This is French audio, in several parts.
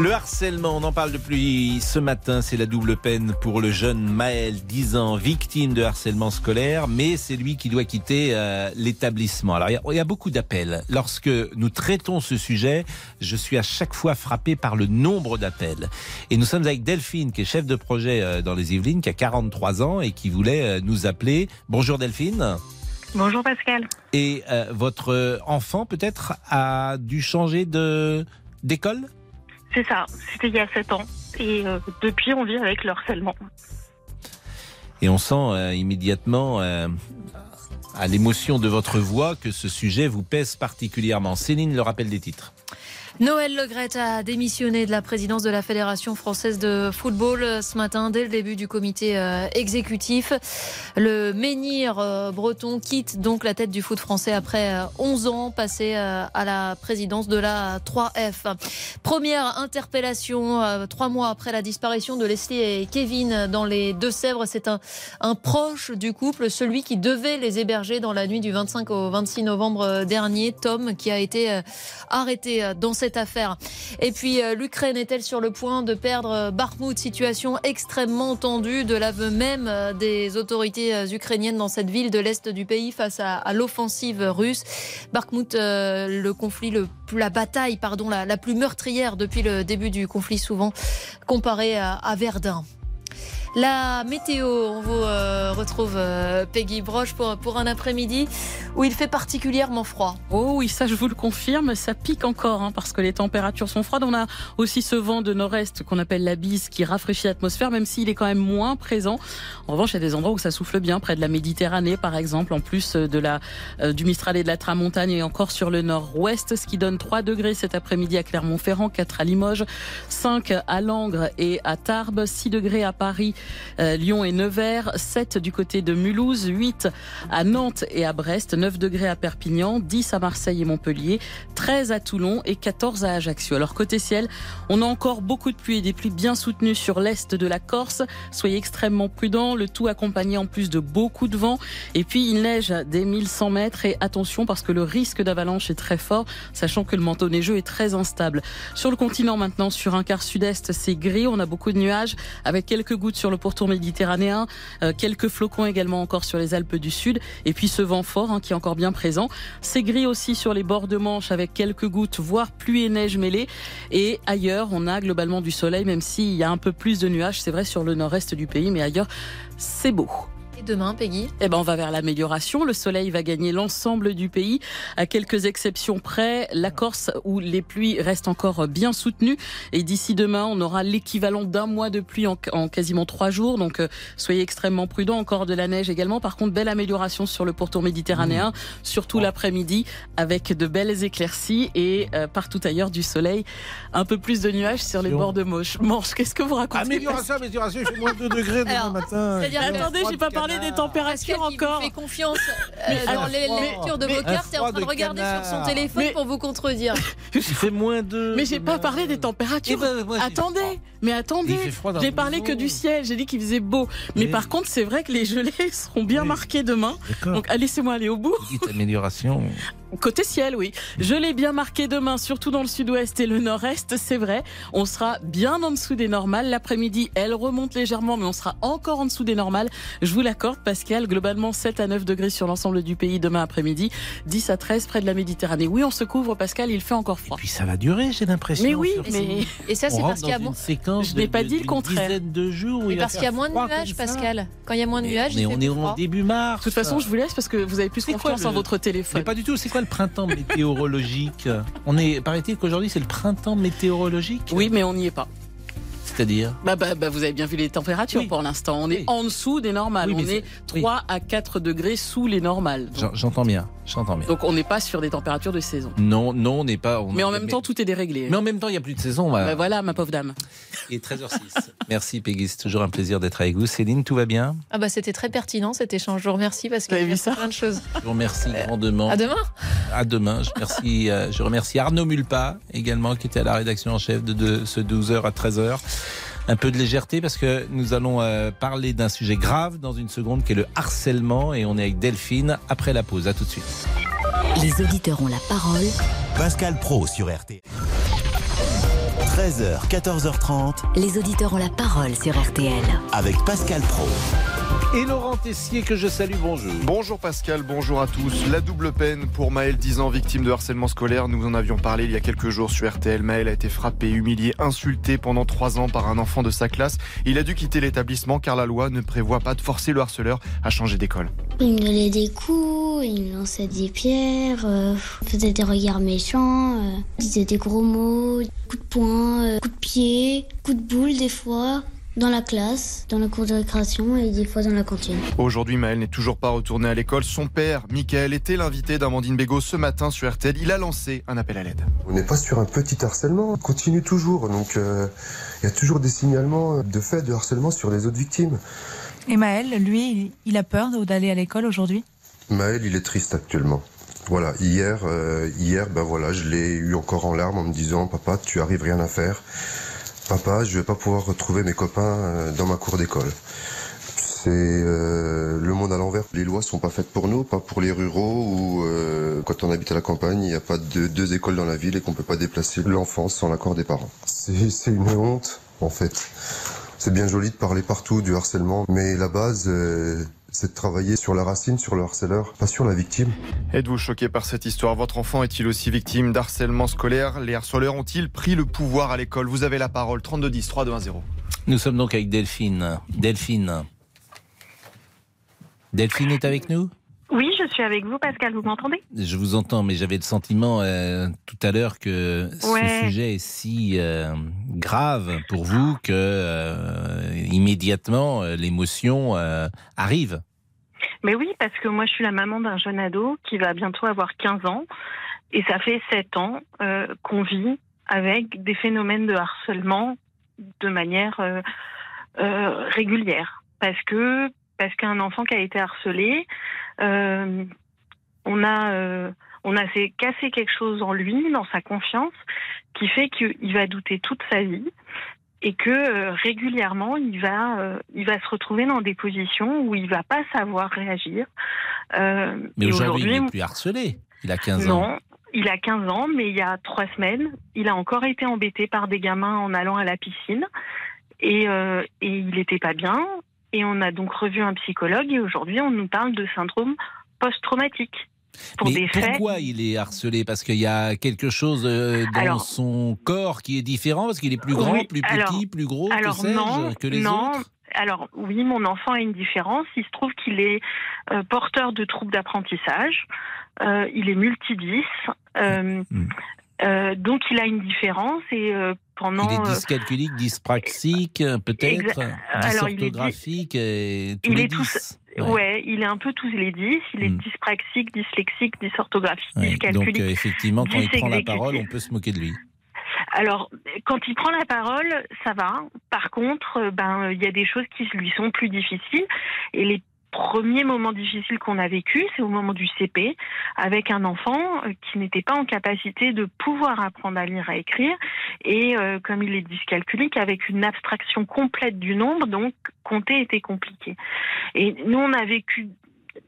Le harcèlement, on en parle depuis ce matin, c'est la double peine pour le jeune Maël, 10 ans, victime de harcèlement scolaire, mais c'est lui qui doit quitter euh, l'établissement. Alors il y, a, il y a beaucoup d'appels. Lorsque nous traitons ce sujet, je suis à chaque fois frappé par le nombre d'appels. Et nous sommes avec Delphine, qui est chef de projet euh, dans les Yvelines, qui a 43 ans et qui voulait euh, nous appeler. Bonjour Delphine. Bonjour Pascal. Et votre enfant peut-être a dû changer de d'école? C'est ça, c'était il y a 7 ans. Et euh, depuis, on vit avec le harcèlement. Et on sent euh, immédiatement euh, à l'émotion de votre voix que ce sujet vous pèse particulièrement. Céline, le rappel des titres. Noël Legrette a démissionné de la présidence de la Fédération française de football euh, ce matin dès le début du comité euh, exécutif. Le menhir euh, breton quitte donc la tête du foot français après 11 ans passé à la présidence de la 3F. Première interpellation trois mois après la disparition de Leslie et Kevin dans les Deux-Sèvres. C'est un, un proche du couple, celui qui devait les héberger dans la nuit du 25 au 26 novembre dernier, Tom, qui a été arrêté dans cette affaire. Et puis euh, l'Ukraine est-elle sur le point de perdre euh, Bakhmut? Situation extrêmement tendue de l'aveu même euh, des autorités ukrainiennes dans cette ville de l'est du pays face à, l'offensive russe. Bakhmut, le conflit, la bataille, pardon, la, plus meurtrière depuis le début du conflit, souvent comparé à, à Verdun. La météo, on vous euh, retrouve euh, Peggy Broche pour, pour un après-midi où il fait particulièrement froid. Oh oui, ça je vous le confirme, ça pique encore hein, parce que les températures sont froides. On a aussi ce vent de nord-est qu'on appelle la bise qui rafraîchit l'atmosphère, même s'il est quand même moins présent. En revanche, il y a des endroits où ça souffle bien, près de la Méditerranée par exemple, en plus de la, euh, du Mistral et de la Tramontagne et encore sur le nord-ouest, ce qui donne 3 degrés cet après-midi à Clermont-Ferrand, 4 à Limoges, 5 à Langres et à Tarbes, 6 degrés à Paris euh, Lyon et Nevers, 7 du côté de Mulhouse, 8 à Nantes et à Brest, 9 degrés à Perpignan, 10 à Marseille et Montpellier, 13 à Toulon et 14 à Ajaccio. Alors côté ciel, on a encore beaucoup de pluie et des pluies bien soutenues sur l'est de la Corse. Soyez extrêmement prudents, le tout accompagné en plus de beaucoup de vent. Et puis il neige des 1100 mètres et attention parce que le risque d'avalanche est très fort, sachant que le manteau neigeux est très instable. Sur le continent maintenant, sur un quart sud-est, c'est gris, on a beaucoup de nuages avec quelques gouttes sur le pourtour méditerranéen, euh, quelques flocons également encore sur les Alpes du Sud, et puis ce vent fort hein, qui est encore bien présent. C'est gris aussi sur les bords de Manche avec quelques gouttes, voire pluie et neige mêlées. Et ailleurs, on a globalement du soleil, même s'il y a un peu plus de nuages, c'est vrai sur le nord-est du pays, mais ailleurs, c'est beau. Et demain, Peggy Eh ben, on va vers l'amélioration. Le soleil va gagner l'ensemble du pays, à quelques exceptions près. La Corse, où les pluies restent encore bien soutenues. Et d'ici demain, on aura l'équivalent d'un mois de pluie en, en, quasiment trois jours. Donc, euh, soyez extrêmement prudents. Encore de la neige également. Par contre, belle amélioration sur le pourtour méditerranéen, mmh. surtout oh. l'après-midi, avec de belles éclaircies et euh, partout ailleurs du soleil. Un peu plus de nuages sur les bords de Manche. Manche, qu'est-ce que vous racontez? Amélioration, amélioration. Il fait moins de 2 degrés demain matin. Attendez, j'ai pas parlé des températures encore. Vous fait confiance euh, dans les lectures de vos cartes et en train de regarder canard. sur son téléphone mais, pour vous contredire. Il fait moins de. Mais j'ai pas parlé des températures. Ben, moi, attendez, mais attendez. J'ai parlé que du ciel. J'ai dit qu'il faisait beau. Mais, mais par contre, c'est vrai que les gelées seront bien oui. marquées demain. Donc laissez-moi aller au bout. amélioration. Côté ciel, oui. Je l'ai bien marqué demain, surtout dans le sud-ouest et le nord-est, c'est vrai. On sera bien en dessous des normales. L'après-midi, elle remonte légèrement, mais on sera encore en dessous des normales. Je vous l'accorde, Pascal. Globalement, 7 à 9 degrés sur l'ensemble du pays demain après-midi. 10 à 13 près de la Méditerranée. Oui, on se couvre, Pascal, il fait encore froid. Et puis ça va durer, j'ai l'impression. Mais oui, mais... Et ça, c'est parce qu'il y a moins... Je n'ai pas dit le contraire. de jours mais parce qu'il y a moins de nuages, Pascal. Quand il y a moins de nuages, mais on est au début mars. De toute façon, je vous laisse parce que vous avez plus confiance en votre téléphone. Mais pas du tout. C'est quoi le printemps météorologique On est, paraît-il qu'aujourd'hui c'est le printemps météorologique? Oui, mais on n'y est pas. C'est-à-dire bah, bah, bah, Vous avez bien vu les températures oui. pour l'instant. On est oui. en dessous des normales. Oui, on est 3 à 4 degrés sous les normales. J'entends bien. J'entends bien. Donc on n'est pas sur des températures de saison. Non, non, on n'est pas. On mais en même mais... temps, tout est déréglé. Mais en même temps, il n'y a plus de saison. Bah, voilà, ma pauvre dame. Et 13h06. Merci Peggy, c'est toujours un plaisir d'être avec vous. Céline, tout va bien? Ah bah c'était très pertinent cet échange. Je vous remercie parce qu'il y a plein de choses. Je vous remercie grandement. À demain. À demain. Je remercie, euh, je remercie Arnaud Mulpa également qui était à la rédaction en chef de, de ce 12h à 13h. Un peu de légèreté parce que nous allons euh, parler d'un sujet grave dans une seconde qui est le harcèlement et on est avec Delphine après la pause. À tout de suite. Les auditeurs ont la parole. Pascal Pro sur RTL. 13h, 14h30 Les auditeurs ont la parole sur RTL. avec Pascal Pro. Et Laurent Tessier que je salue, bonjour. Bonjour Pascal, bonjour à tous. La double peine pour Maël, 10 ans, victime de harcèlement scolaire. Nous en avions parlé il y a quelques jours sur RTL. Maël a été frappé, humilié, insulté pendant 3 ans par un enfant de sa classe. Il a dû quitter l'établissement car la loi ne prévoit pas de forcer le harceleur à changer d'école. Il me donnait des coups, il me lançait des pierres, euh, faisait des regards méchants, euh, disait des gros mots, coups de poing, euh, coups de pied, coups de boule des fois, dans la classe, dans la cour de récréation et des fois dans la cantine. Aujourd'hui, Maël n'est toujours pas retourné à l'école. Son père, Michael, était l'invité d'Amandine Bégaud ce matin sur RTL. Il a lancé un appel à l'aide. On n'est pas sur un petit harcèlement, on continue toujours. Donc euh, il y a toujours des signalements de faits de harcèlement sur les autres victimes. Et Maël, lui, il a peur d'aller à l'école aujourd'hui? Maël, il est triste actuellement. Voilà, hier, euh, hier, ben voilà, je l'ai eu encore en larmes en me disant, papa, tu arrives rien à faire. Papa, je vais pas pouvoir retrouver mes copains euh, dans ma cour d'école. C'est euh, le monde à l'envers. Les lois sont pas faites pour nous, pas pour les ruraux ou euh, quand on habite à la campagne, il n'y a pas de deux écoles dans la ville et qu'on peut pas déplacer l'enfant sans l'accord des parents. C'est une honte, en fait. C'est bien joli de parler partout du harcèlement, mais la base, c'est de travailler sur la racine, sur le harceleur, pas sur la victime. Êtes-vous choqué par cette histoire? Votre enfant est-il aussi victime d'harcèlement scolaire? Les harceleurs ont-ils pris le pouvoir à l'école? Vous avez la parole. 32 10 3 2 1 0. Nous sommes donc avec Delphine. Delphine. Delphine est avec nous? Oui, je suis avec vous, Pascal, vous m'entendez? Je vous entends, mais j'avais le sentiment euh, tout à l'heure que Ouais. ce sujet est si euh, grave pour vous que euh, immédiatement l'émotion arrive. Mais oui, parce que moi, je suis la maman d'un jeune ado qui va bientôt avoir 15 ans. Et ça fait 7 ans qu'on vit avec des phénomènes de harcèlement de manière régulière. Parce que parce qu'un enfant qui a été harcelé, euh, on a euh, on a casser quelque chose en lui, dans sa confiance, qui fait qu'il va douter toute sa vie et que euh, régulièrement il va euh, il va se retrouver dans des positions où il va pas savoir réagir. Mais aujourd'hui, il n'est plus harcelé. Il a 15 ans. non, il a 15 ans, mais il y a trois semaines, il a encore été embêté par des gamins en allant à la piscine et, euh, et il n'était pas bien. Et on a donc revu un psychologue et aujourd'hui on nous parle de syndrome post-traumatique. Pour Mais faits. pourquoi il est harcelé? Parce qu'il y a quelque chose euh, dans Alors- son corps qui est différent Parce qu'il est plus grand, Oui, plus petit, alors- plus gros alors que non, que les non. autres? Alors oui, mon enfant a une différence. Il se trouve qu'il est euh, porteur de troubles d'apprentissage. Euh, il est multidis. Euh, Mm. donc il a une différence et pendant Il est euh, dyscalculique, dyspraxique, euh, peut-être il est dysorthographique, et tous il les est tous- 10. Ouais. il est un peu tous les 10. Il est Mm. dyspraxique, dyslexique, dysorthographique, Ouais, Donc dyscalculique. euh, effectivement, quand il prend la parole, on peut se moquer de lui. Alors, quand il prend la parole, ça va. Par contre, euh, ben, il y a des choses qui lui sont plus difficiles. Et les premiers moments difficiles qu'on a vécu, c'est au moment du CP, avec un enfant euh, qui n'était pas en capacité de pouvoir apprendre à lire, à écrire, et euh, comme il est dyscalculique, avec une abstraction complète du nombre, donc compter était compliqué. Et nous, on a vécu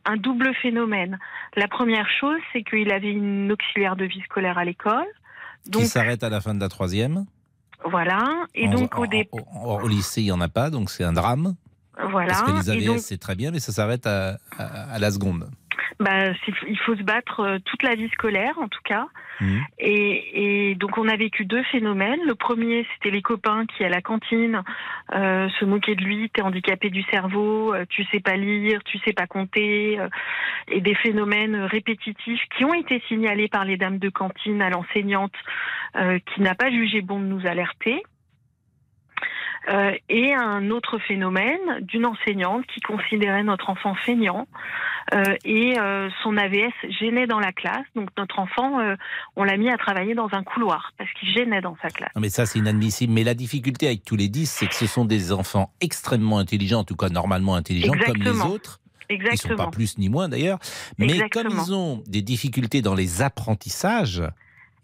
un double phénomène. La première chose, c'est qu'il avait une auxiliaire de vie scolaire à l'école. Donc, Qui s'arrête à la fin de la troisième. voilà. Et En- donc, au dé- en- au lycée, il n'y en a pas, donc c'est un drame. Voilà. Parce que les AVS, donc, c'est très bien, mais ça s'arrête à, à- à la seconde. bah, il faut se battre euh, toute la vie scolaire, en tout cas. Mhm. Et, et donc, on a vécu deux phénomènes. Le premier, c'était les copains qui, à la cantine, euh, se moquaient de lui. T'es handicapé du cerveau, euh, tu sais pas lire, tu sais pas compter. euh, et des phénomènes répétitifs qui ont été signalés par les dames de cantine à l'enseignante euh, qui n'a pas jugé bon de nous alerter. Euh, et un autre phénomène d'une enseignante qui considérait notre enfant feignant euh, et euh, son AVS gênait dans la classe. Donc notre enfant, on l'a mis à travailler dans un couloir parce qu'il gênait dans sa classe. Non, mais ça, c'est inadmissible. Mais la difficulté avec tous les 10, c'est que ce sont des enfants extrêmement intelligents, en tout cas normalement intelligents, comme les Exactement. autres. Ils ne sont Exactement. pas plus ni moins d'ailleurs. Mais Exactement. comme ils ont des difficultés dans les apprentissages,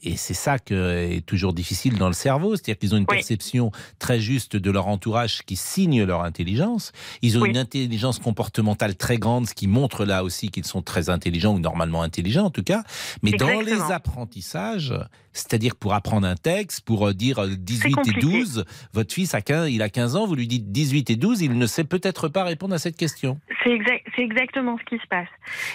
Et c'est ça qui est toujours difficile dans le cerveau, c'est-à-dire qu'ils ont une Oui. perception très juste de leur entourage qui signe leur intelligence. Ils ont Oui. une intelligence comportementale très grande, ce qui montre là aussi qu'ils sont très intelligents ou normalement intelligents en tout cas. Mais dans les apprentissages, c'est-à-dire pour apprendre un texte, pour euh, dire euh, 18 et compliqué. 12, votre fils a 15, il a 15 ans, vous lui dites 18 et 12, il ne sait peut-être pas répondre à cette question. C'est exact, c'est exactement ce qui se passe.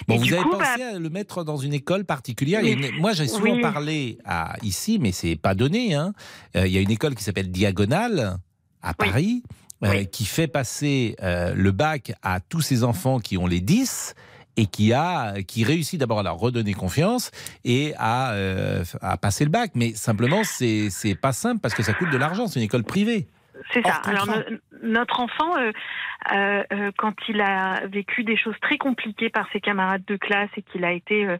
Bon, Et vous avez coup, pensé bah, à le mettre dans une école particulière Moi, j'ai souvent oui. parlé à, ici, mais c'est pas donné. Hein. Euh, il y a une école qui s'appelle Diagonale à Oui. Paris, euh, Oui. qui fait passer euh, le bac à tous ces enfants qui ont les 10 et qui a qui réussit d'abord à leur redonner confiance et à, euh, à passer le bac. Mais simplement, c'est c'est pas simple parce que ça coûte de l'argent. C'est une école privée. C'est ça. Alors no- notre enfant, euh, euh, quand il a vécu des choses très compliquées par ses camarades de classe et qu'il a été euh,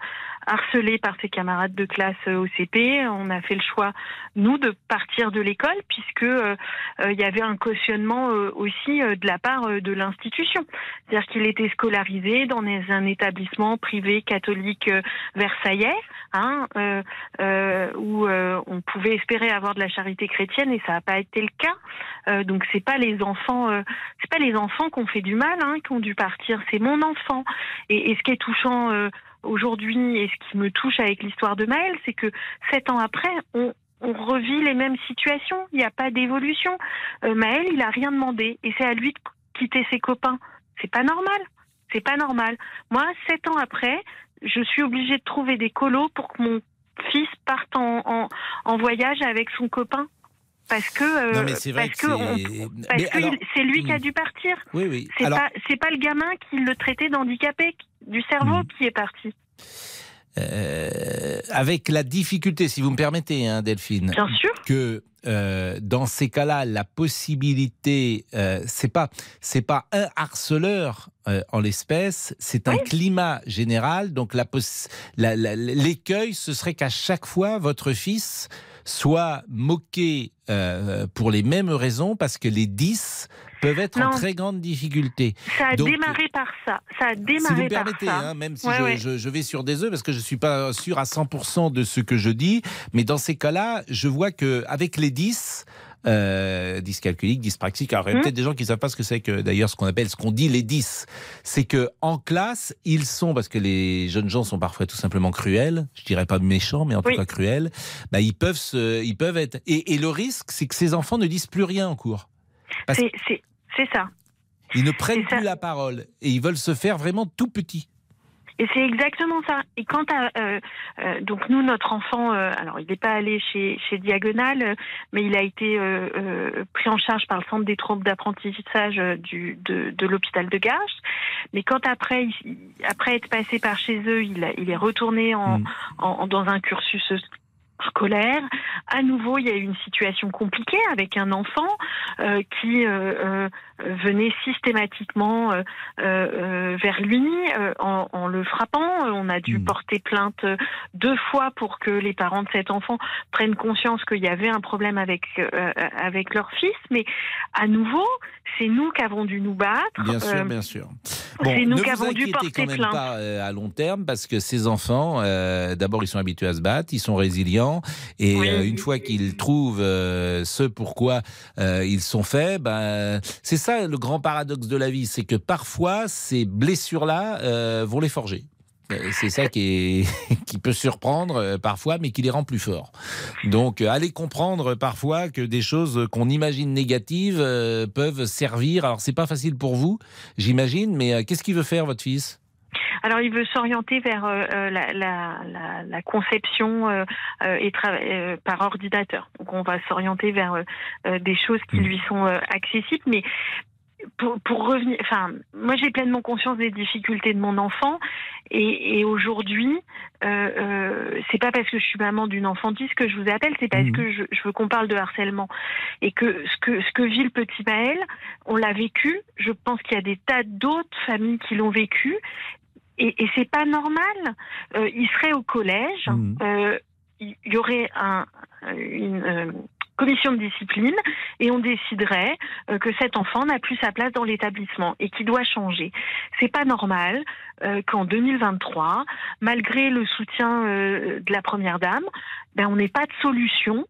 harcelé par ses camarades de classe euh, au CP, on a fait le choix nous de partir de l'école puisque il y avait un cautionnement aussi de la part de l'institution. C'est-à-dire qu'il était scolarisé dans un établissement privé catholique versaillais, hein, où on pouvait espérer avoir de la charité chrétienne et ça n'a pas été le cas. Donc c'est pas les enfants, c'est pas les enfants qui ont fait du mal, hein, qui ont dû partir. C'est mon enfant. Et, ce qui est touchant euh, aujourd'hui et ce qui me touche avec l'histoire de Maël, c'est que sept ans après, on on revit les mêmes situations. Il n'y a pas d'évolution. Euh, Maël, il a rien demandé et c'est à lui de quitter ses copains. C'est pas normal. C'est pas normal. Moi, sept ans après, je suis obligée de trouver des colos pour que mon fils parte en voyage avec son copain. Parce que, non, mais c'est vrai parce que lui qui a Hmm. dû partir. Oui, oui. C'est Alors, pas c'est pas le gamin qui le traitait d'handicapé du cerveau Hmm. qui est parti. euh, avec la difficulté, si vous me permettez, hein, Delphine, Bien sûr. que euh, dans ces cas-là, la possibilité, euh, c'est pas c'est pas un harceleur euh, en l'espèce, c'est un climat général. Donc la poss- la- la- l'écueil, ce serait qu'à chaque fois votre fils soit moqué euh, pour les mêmes raisons, parce que les 10 peuvent être en Non. très grande difficulté. Ça a Donc, démarré par ça. Ça a si vous démarré me par permettez, ça. hein, même si Ouais, je, ouais. je- je vais sur des œufs, parce que je suis pas sûr à 100% de ce que je dis, mais dans ces cas-là, je vois que avec les 10, euh, dyscalculique, dyspraxique, alors il y a Hmm. peut-être des gens qui savent pas ce que c'est que d'ailleurs ce qu'on appelle, ce qu'on dit les 10. C'est que en classe, ils sont, parce que les jeunes gens sont parfois tout simplement cruels, je dirais pas méchants, mais en Oui. tout cas cruels, bah, ils peuvent se, ils peuvent être, et, et le risque, c'est que ces enfants ne disent plus rien en cours. C'est ça. Ils ne prennent plus la parole et ils veulent se faire vraiment tout petits. Et c'est exactement ça. Et quant à euh, euh, donc nous notre enfant, euh, alors il n'est pas allé chez chez Diagonale, euh, mais il a été euh, euh, pris en charge par le centre des troubles d'apprentissage du de, de l'hôpital de Garches. Mais quand après il- après être passé par chez eux, il a, il est retourné en, Mm. en, en- dans un cursus scolaire. À nouveau, il y a eu une situation compliquée avec un enfant euh, qui euh, euh, venait systématiquement vers lui en, en le frappant. On a dû Mm. porter plainte deux fois pour que les parents de cet enfant prennent conscience qu'il y avait un problème avec avec leur fils. Mais à nouveau, c'est nous qui avons dû nous battre. Bien sûr, bien sûr. c'est nous ne qui vous avons dû porter quand même plainte. pas à long terme parce que ces enfants, d'abord, ils sont habitués à se battre, ils sont résilients et Oui. euh, une fois qu'ils trouvent euh, ce pourquoi euh, ils sont faits, ben, c'est ça le grand paradoxe de la vie, c'est que parfois ces blessures-là euh, vont les forger. C'est ça qui, est, qui peut surprendre parfois, mais qui les rend plus forts. Donc, allez comprendre parfois que des choses qu'on imagine négatives peuvent servir. Alors, c'est pas facile pour vous, j'imagine, mais qu'est-ce qu'il veut faire, votre fils? Alors, il veut s'orienter vers euh, euh, la, la, la, la conception euh, et euh, par ordinateur. Donc, on va s'orienter vers des choses qui Mm. lui sont accessibles, mais pour, pour revenir, enfin, moi j'ai pleinement conscience des difficultés de mon enfant et, et aujourd'hui, euh, euh, c'est pas parce que je suis maman d'une enfantise que je vous appelle, c'est parce Mhm. que je, je veux qu'on parle de harcèlement et que ce que ce que vit le petit Maël, on l'a vécu. Je pense qu'il y a des tas d'autres familles qui l'ont vécu et, et c'est pas normal. Euh, il serait au collège, Mhm. euh, il y aurait un, une, euh, commission de discipline et on déciderait euh, que cet enfant n'a plus sa place dans l'établissement et qu'il doit changer. C'est pas normal euh, qu'en 2023, malgré le soutien euh, de la première dame, ben on n'ait pas de solution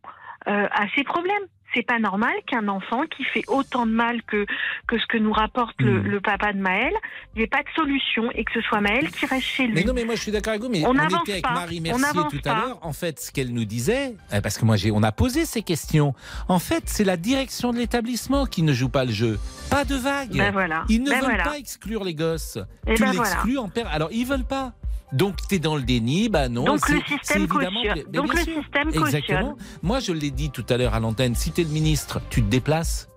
euh, à ces problèmes. C'est pas normal qu'un enfant qui fait autant de mal que, que ce que nous rapporte le, Hmm. le papa de Maël, il n'y ait pas de solution et que ce soit Maël qui reste chez lui. Mais non, mais moi je suis d'accord avec vous, mais On on, était avec pas. Marie Mercier tout à l'heure. En fait, ce qu'elle nous disait, euh, parce que moi j'ai, on a posé ces questions. En fait, c'est la direction de l'établissement qui ne joue pas le jeu. Pas de vague. Ben voilà. Ils ne Ben veulent voilà. pas exclure les gosses. Eh tu ben l'exclus en père. Alors ils veulent pas. Donc tu es dans le déni, bah non. Donc le système évidemment- cautionne. Donc le sûr. système Exactement. cautionne. Moi je l'ai dit tout à l'heure à l'antenne, si tu es le ministre, tu te déplaces.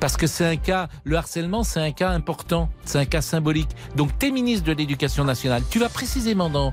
Parce que c'est un cas, le harcèlement, c'est un cas important, c'est un cas symbolique. Donc, tu es ministre de l'Éducation nationale, tu vas précisément dans,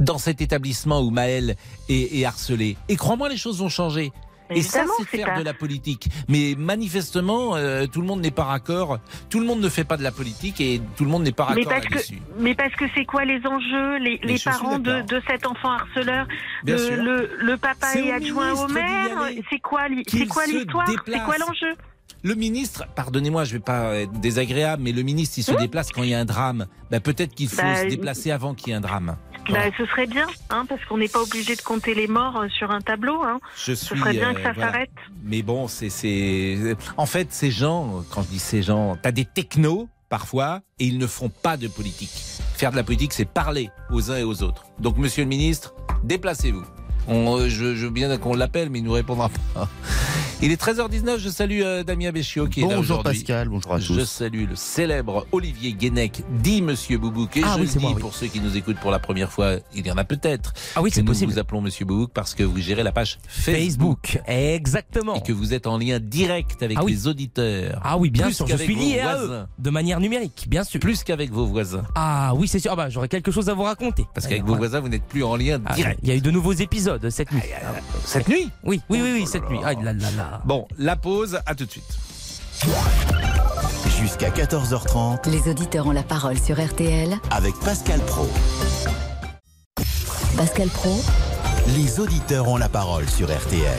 dans cet établissement où Maël est, est harcelé. Et crois-moi, les choses vont changer. Et ça, c'est faire de la politique. Mais manifestement, euh, tout le monde n'est pas raccord. Tout le monde ne fait pas de la politique et tout le monde n'est pas Mais raccord parce que, là-dessus. mais parce que c'est quoi les enjeux Les, Mais les parents de, de cet enfant harceleur, Bien le, sûr. le, le papa est adjoint au maire. C'est quoi, l'histoire? C'est quoi l'enjeu? Le ministre, pardonnez-moi, je vais pas être désagréable, mais le ministre, il se déplace quand il y a un drame. Ben, peut-être qu'il faut Bah, se déplacer avant qu'il y ait un drame. Bah, Ce serait bien, hein, parce qu'on n'est pas obligé de compter les morts euh, sur un tableau. Hein. Je Ce serait bien que euh, ça voilà. s'arrête. Mais bon, c'est, c'est. En fait, ces gens, quand je dis ces gens, t'as des technos parfois et ils ne font pas de politique. Faire de la politique, c'est parler aux uns et aux autres. Donc, monsieur le ministre, déplacez-vous. On, euh, je, je veux bien qu'on l'appelle, mais il nous répondra pas. Il est 13h19, je salue euh, Damien Béchiot qui est là Bonjour. Pascal, bonjour à Je tous. salue le célèbre Olivier Guénec, dit Monsieur Boubouk. Et Ah je oui, le dis moi, oui. pour ceux qui nous écoutent pour la première fois, il y en a peut-être. Ah oui, c'est nous possible. vous appelons Monsieur Boubouk parce que vous gérez la page Facebook. Facebook, exactement. Et que vous êtes en lien direct avec Ah oui. les auditeurs. Ah oui, bien Plus sûr, je suis lié à eux, de manière numérique, bien sûr. Plus qu'avec vos voisins. Ah oui, c'est sûr. Ah bah, j'aurais quelque chose à vous raconter. Parce qu'avec vos voisins, vous n'êtes plus en lien Ah, direct. Il y a eu de nouveaux épisodes cette nuit. Cette nuit? Oui, oui, oui, oui, cette nuit. Ah là là là. Bon, la pause, à tout de suite. Jusqu'à 14h30 Les auditeurs ont la parole sur RTL. avec Pascal Pro. Pascal Pro, Les auditeurs ont la parole sur RTL.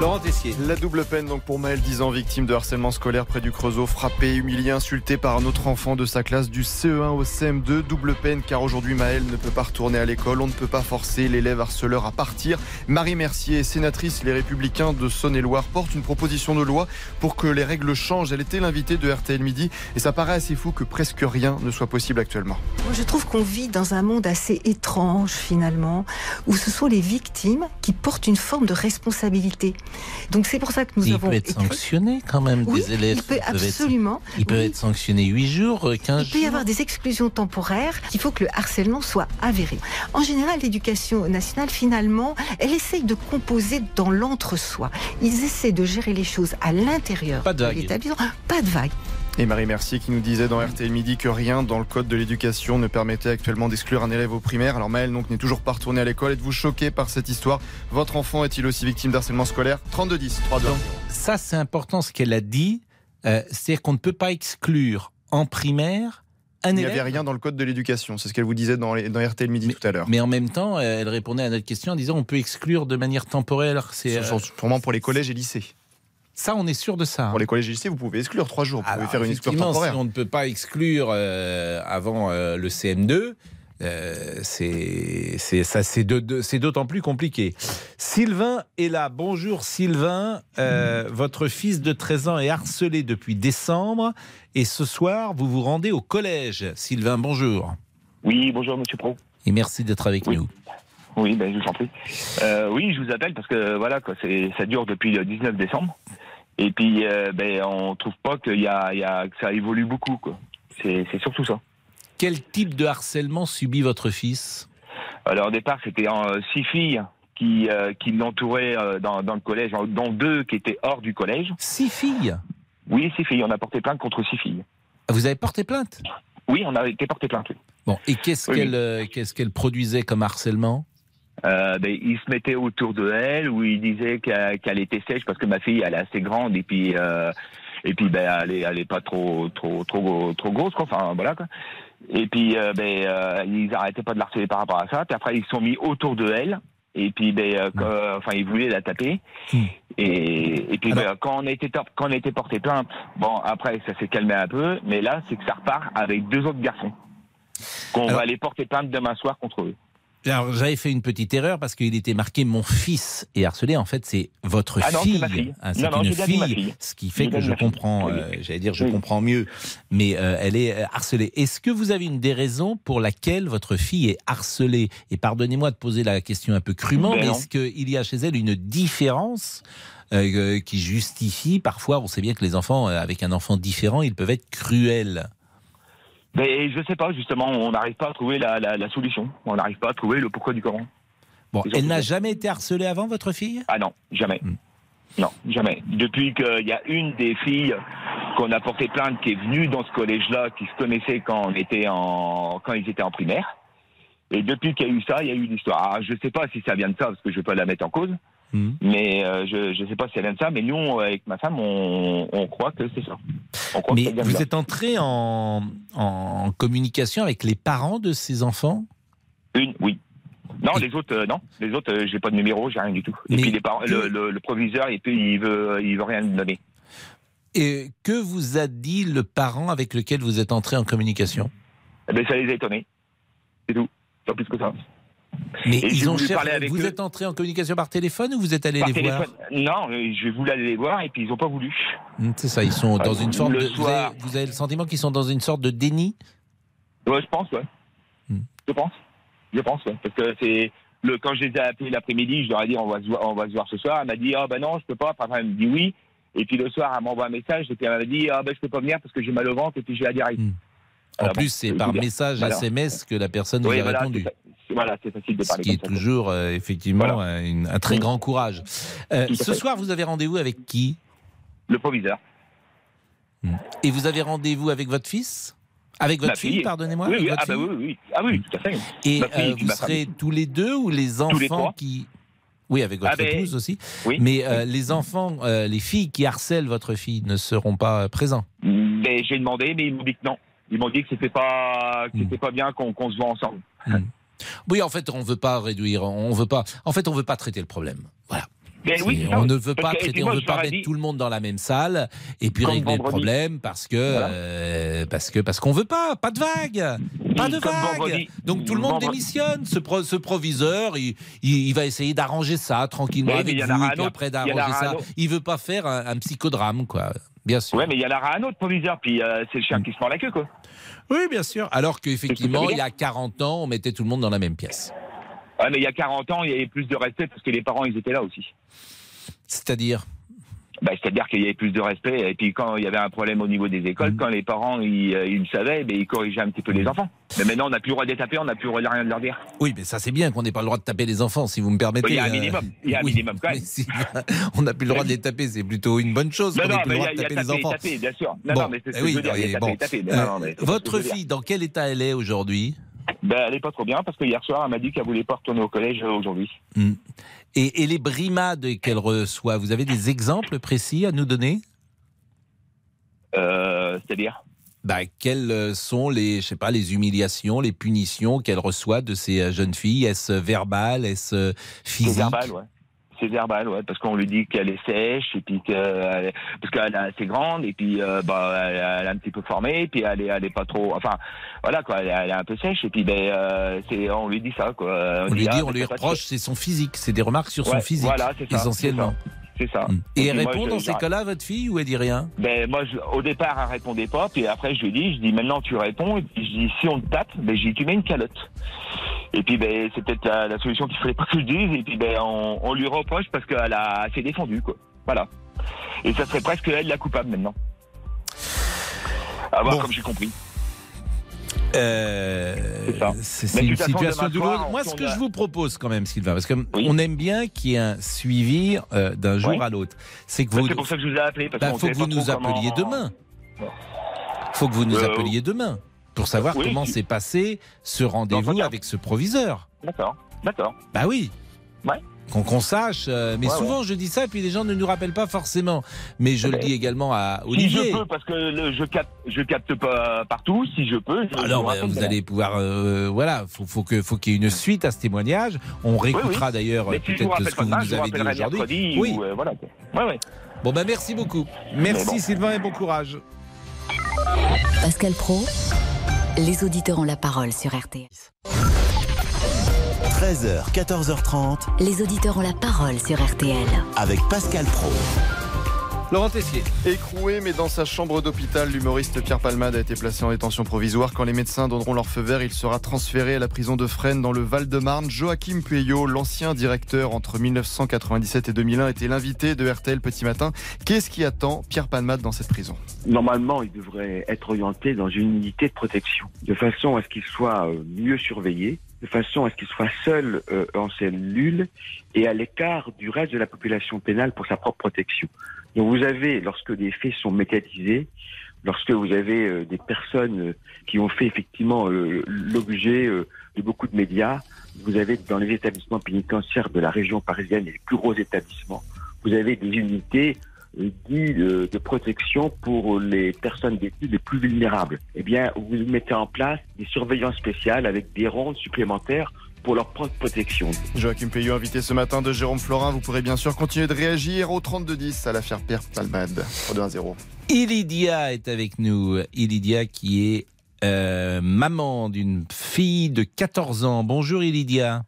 Laurent Tessier. La double peine donc pour Maël, 10 ans, victime de harcèlement scolaire près du Creusot, frappé, humilié, insulté par un autre enfant de sa classe du CE1 au CM2. Double peine car aujourd'hui Maël ne peut pas retourner à l'école, on ne peut pas forcer l'élève harceleur à partir. Marie Mercier, sénatrice Les Républicains de Saône-et-Loire, porte une proposition de loi pour que les règles changent. Elle était l'invitée de RTL Midi et ça paraît assez fou que presque rien ne soit possible actuellement. Moi, je trouve qu'on vit dans un monde assez étrange finalement, où ce sont les victimes qui portent une forme de responsabilité. Donc c'est pour ça que nous il avons peut être écrit- sanctionné quand même, Oui, des élèves. il peut peuvent être- absolument. il peut oui. être sanctionné 8 jours, euh, 15 Il peut y jours. avoir des exclusions temporaires. Il faut que le harcèlement soit avéré. En général, l'éducation nationale, finalement, elle essaye de composer dans l'entre-soi. Ils essaient de gérer les choses à l'intérieur Pas de vague. l'établissement. Pas de vague. Et Marie Mercier qui nous disait dans RTL Midi que rien dans le code de l'éducation ne permettait actuellement d'exclure un élève au primaire. Alors Maël donc n'est toujours pas retourné à l'école. Êtes-vous choqué par cette histoire? Votre enfant est-il aussi victime d'harcèlement scolaire? 3210, 3 2. Ça, c'est important ce qu'elle a dit. Euh, C'est-à-dire qu'on ne peut pas exclure en primaire un Il n'y avait rien dans le code de l'éducation. C'est ce qu'elle vous disait dans, les- dans RTL Midi tout à l'heure. Mais en même temps, euh, elle répondait à notre question en disant on peut exclure de manière temporaire. C'est euh, Sûrement pour les collèges et lycées. Ça, on est sûr de ça. Pour les collèges et lycées, vous pouvez exclure 3 jours. Vous pouvez faire une exclusion temporaire. Si on ne peut pas exclure euh, avant euh, le CM2, euh, c'est d'autant plus compliqué. Sylvain est là. Bonjour Sylvain. Euh, votre fils de 13 ans est harcelé depuis décembre et ce soir vous vous rendez au collège. Sylvain, bonjour. Oui, bonjour Monsieur Pro. Et merci d'être avec nous. Oui, ben, je vous en prie. Euh, oui, je vous appelle parce que voilà, quoi, ça dure depuis le 19 décembre. Et puis, euh, ben, on trouve pas qu'il y a, il y a, que ça évolue beaucoup. Quoi. C'est, c'est surtout ça. Quel type de harcèlement subit votre fils? Alors au départ, c'était euh, six filles qui, euh, qui l'entouraient dans, dans le collège, dont deux qui étaient hors du collège. Six filles? Oui, six filles. On a porté plainte contre six filles. Vous avez porté plainte? Oui, on a été porté plainte. Oui. Bon, et qu'est-ce Oui, qu'elle qu'est-ce qu'elle produisait comme harcèlement? Euh, ben, il se mettait autour de elle où il disait qu'elle était sèche parce que ma fille elle est assez grande et puis euh, et puis ben elle est, elle est pas trop trop trop trop grosse quoi enfin voilà quoi et puis euh, ben euh, ils arrêtaient pas de l'harceler par rapport à ça puis après ils se sont mis autour de elle Et puis, ben, euh, quand- enfin, il voulait la taper. Et, et puis, ben, quand on était quand on était porté plainte, bon, après, ça s'est calmé un peu. Mais là, c'est que ça repart avec deux autres garçons qu'on va aller porter plainte demain soir contre eux. Alors, j'avais fait une petite erreur parce qu'il était marqué mon fils est harcelé. En fait, c'est votre Ah non, fille. fille. Ah, c'est Non, non, une fille, fille. ce qui fait que je fille. comprends. Euh, J'allais dire, je Oui. comprends mieux. Mais euh, elle est euh, harcelée. Est-ce que vous avez une des raisons pour laquelle votre fille est harcelée? Et pardonnez-moi de poser la question un peu crûment, Ben mais est-ce qu'il y a chez elle une différence euh, qui justifie parfois On sait bien que les enfants, avec un enfant différent, ils peuvent être cruels? Mais je sais pas, justement, on n'arrive pas à trouver la, la, la solution. On n'arrive pas à trouver le pourquoi du comment. Bon, elle n'a jamais été harcelée avant, votre fille? Ah non, jamais. Hmm. Non, jamais. Depuis qu'il y a une des filles qu'on a porté plainte qui est venue dans ce collège-là, qui se connaissait quand on était en, quand ils étaient en primaire. Et depuis qu'il y a eu ça, il y a eu l'histoire. Alors, je sais pas si ça vient de ça, parce que je vais pas la mettre en cause. Hmm. Mais euh, je je sais pas si ça vient de ça. Mais nous, avec ma femme, on, on croit que c'est ça. Mais vous là. êtes entré en, en communication avec les parents de ces enfants? Une, oui. Non, les autres, euh, non. Les autres, euh, j'ai pas de numéro, j'ai rien du tout. Et puis les parents, le, le, le proviseur, et puis il veut, il veut rien me donner. Et que vous a dit le parent avec lequel vous êtes entré en communication? Eh ben, ça les a étonnés. C'est tout. Pas plus que ça. Mais Et ils ont cherché. avec Vous eux. êtes entré en communication par téléphone ou vous êtes allé Par les téléphone. voir Non, euh, je voulais aller les voir et puis ils ont pas voulu. Hum, C'est ça, ils sont dans Ouais, une forme de. Vous soir. avez, vous avez le sentiment qu'ils sont dans une sorte de déni Ouais, je pense, ouais. Hmm. Je pense. Je pense, ouais. Parce que c'est le quand je les ai appelés l'après-midi, je leur ai dit on va se voir, on va se voir ce soir. Elle m'a dit ah ben non, je peux pas. Enfin, elle me dit oui. Et puis le soir, elle m'envoie un message et puis elle m'a dit ah ben je peux pas venir parce que j'ai mal au ventre et puis j'ai la diarrhée. En Alors, plus, c'est par message voilà. SMS que la personne Oui, vous a voilà, répondu. Voilà, c'est facile de Ce parler qui est toujours, euh, effectivement, euh, un très grand courage. Euh, ce soir, vous avez rendez-vous avec qui? Le proviseur. Et vous avez rendez-vous avec votre fils? Avec votre fille, fille. pardonnez-moi Oui, oui, ah bah oui, oui, ah oui, tout à fait. Et fille euh, vous serez tous les deux ou les enfants qui. Oui, avec votre Ah ben, épouse aussi. oui. Mais euh, les enfants, euh, les filles qui harcèlent votre fille ne seront pas présents? Mais j'ai demandé, mais ils m'ont dit que non. Ils m'ont dit que c'était pas, Hmm. que c'était pas bien qu'on qu'on se voit ensemble. Oui, en fait, on veut pas réduire, on veut pas. En fait, on veut pas traiter le problème. Voilà. Oui, on ne veut pas traiter, on veut pas mettre dit- tout le monde dans la même salle et puis Comme régler le vendredi. problème parce que Voilà. euh, parce que parce qu'on veut pas, pas de vague, pas de Comme vague. vendredi. Donc tout le monde Vendredi. démissionne. Ce, pro- ce proviseur, il, il, il va essayer d'arranger ça tranquillement Oui, avec vous, et puis après d'arranger ça. Il veut pas faire un, un psychodrame, quoi. Bien sûr. Ouais, mais il y en aura un autre proviseur, puis euh, c'est le chien qui se mord la queue, quoi. Oui, bien sûr. Alors qu'effectivement, il y a 40 ans, on mettait tout le monde dans la même pièce. Ouais, mais il y a 40 ans, il y avait plus de respect parce que les parents, ils étaient là aussi. C'est-à-dire? Bah, C'est-à-dire qu'il y avait plus de respect. Et puis quand il y avait un problème au niveau des Mmh. écoles, quand les parents ils, euh, ils le savaient, ben, ils corrigeaient un petit peu les enfants. Mais maintenant, on n'a plus le droit de les taper, on n'a plus le droit de rien de leur dire. Oui, mais ça c'est bien qu'on n'ait pas le droit de taper les enfants, si vous me permettez. Il y a un euh, minimum. Il y a un oui, minimum quand même. si- on n'a plus le droit de les taper, c'est plutôt une bonne chose Non, non, plus le droit de taper les enfants. bien sûr. Non, Bon, non, mais c'est ce que je veux dire. Votre fille, dans quel état elle est aujourd'hui? Ben, elle est pas trop bien parce que hier soir, elle m'a dit qu'elle voulait pas retourner au collège euh, aujourd'hui. Hmm. et, et les brimades qu'elle reçoit, vous avez des exemples précis à nous donner? Euh, C'est-à-dire? Bah, quelles sont les, je sais pas, les humiliations, les punitions qu'elle reçoit de ces euh, jeunes filles? Est-ce verbal? Est-ce physique? verbal, ouais. C'est verbal, ouais, parce qu'on lui dit qu'elle est sèche, et puis que, elle- parce qu'elle est assez grande, et puis euh, bah, elle, elle est un petit peu formée, puis elle est, elle est pas trop, enfin, voilà quoi, elle, est- elle est un peu sèche, et puis ben, euh, c'est, on lui dit ça, quoi. On lui ah, dit, on lui reproche, c'est son physique, c'est des remarques sur son physique, voilà, ça, essentiellement. C'est ça. Et elle moi, répond je- dans je- ces cas-là, votre fille, ou elle dit rien? Ben moi, je- au départ, elle répondait pas, puis après je lui dit, je dis maintenant tu réponds, et puis je dis si on te tape, ben je dis tu mets une calotte. Et puis ben c'est peut-être la, la solution qu'il fallait pas que je dise, et puis ben on, on lui reproche parce qu'elle a elle s'est défendue quoi. Voilà. Et ça serait presque elle la coupable maintenant. À voir comme j'ai compris. Euh, c'est une situation douloureuse. Moi, ce que je vous propose quand même, Sylvain, parce qu'on aime bien qu'il y ait un suivi euh, d'un jour Oui. à l'autre, c'est que Ben, vous, c'est pour ça que je vous ai appelé parce bah, faut que vous nous trop comment- appeliez demain. faut que vous nous Euh, appeliez demain pour savoir oui, comment s'est passé ce rendez-vous avec ce proviseur. D'accord, d'accord. Bah oui. Ouais. Qu'on qu'on sache. euh, mais Ouais, souvent, je dis ça, et puis les gens ne nous rappellent pas forcément. Mais je le dis également à Olivier. Si je peux, parce que le- je capte, je capte pas partout. Si je peux. Je, Alors, je bah, rappelle, vous allez pouvoir, euh, voilà, faut, faut que, faut qu'il y ait une suite à ce témoignage. On réécoutera oui. d'ailleurs euh, si peut-être ce que vous nous avez dit aujourd'hui. mercredi. Oui. ou, euh, voilà. quoi. Ouais, ouais. Bon, ben merci beaucoup. Merci bon. Sylvain et bon courage. Pascal Pro, les auditeurs ont la parole sur RTL. 13h, 14h30 Les auditeurs ont la parole sur RTL. avec Pascal Pro. Laurent Tessier. Écroué, mais dans sa chambre d'hôpital, l'humoriste Pierre Palmade a été placé en détention provisoire. Quand les médecins donneront leur feu vert, il sera transféré à la prison de Fresnes dans le Val-de-Marne. Joachim Pueyo, l'ancien directeur entre 1997 et 2001, était l'invité de RTL Petit Matin. Qu'est-ce qui attend Pierre Palmade dans cette prison? Normalement, il devrait être orienté dans une unité de protection, de façon à ce qu'il soit euh, mieux surveillé, de façon à ce qu'il soit seul euh, en cellule et à l'écart du reste de la population pénale pour sa propre protection. Donc vous avez, lorsque des faits sont médiatisés, lorsque vous avez euh, des personnes euh, qui ont fait effectivement euh, l'objet euh, de beaucoup de médias, vous avez dans les établissements pénitentiaires de la région parisienne les plus gros établissements, vous avez des unités dites euh, de protection pour les personnes détenues les plus vulnérables. Eh bien, vous mettez en place des surveillances spéciales avec des rondes supplémentaires pour leur propre protection. Joachim Pueyo, invité ce matin de Jérôme Florin. Vous pourrez bien sûr continuer de réagir au 3210 à l'affaire Pierre Palmade. 3-2-1-0. Ilidia est avec nous. Ilidia qui est euh, maman d'une fille de 14 ans. Bonjour Ilidia.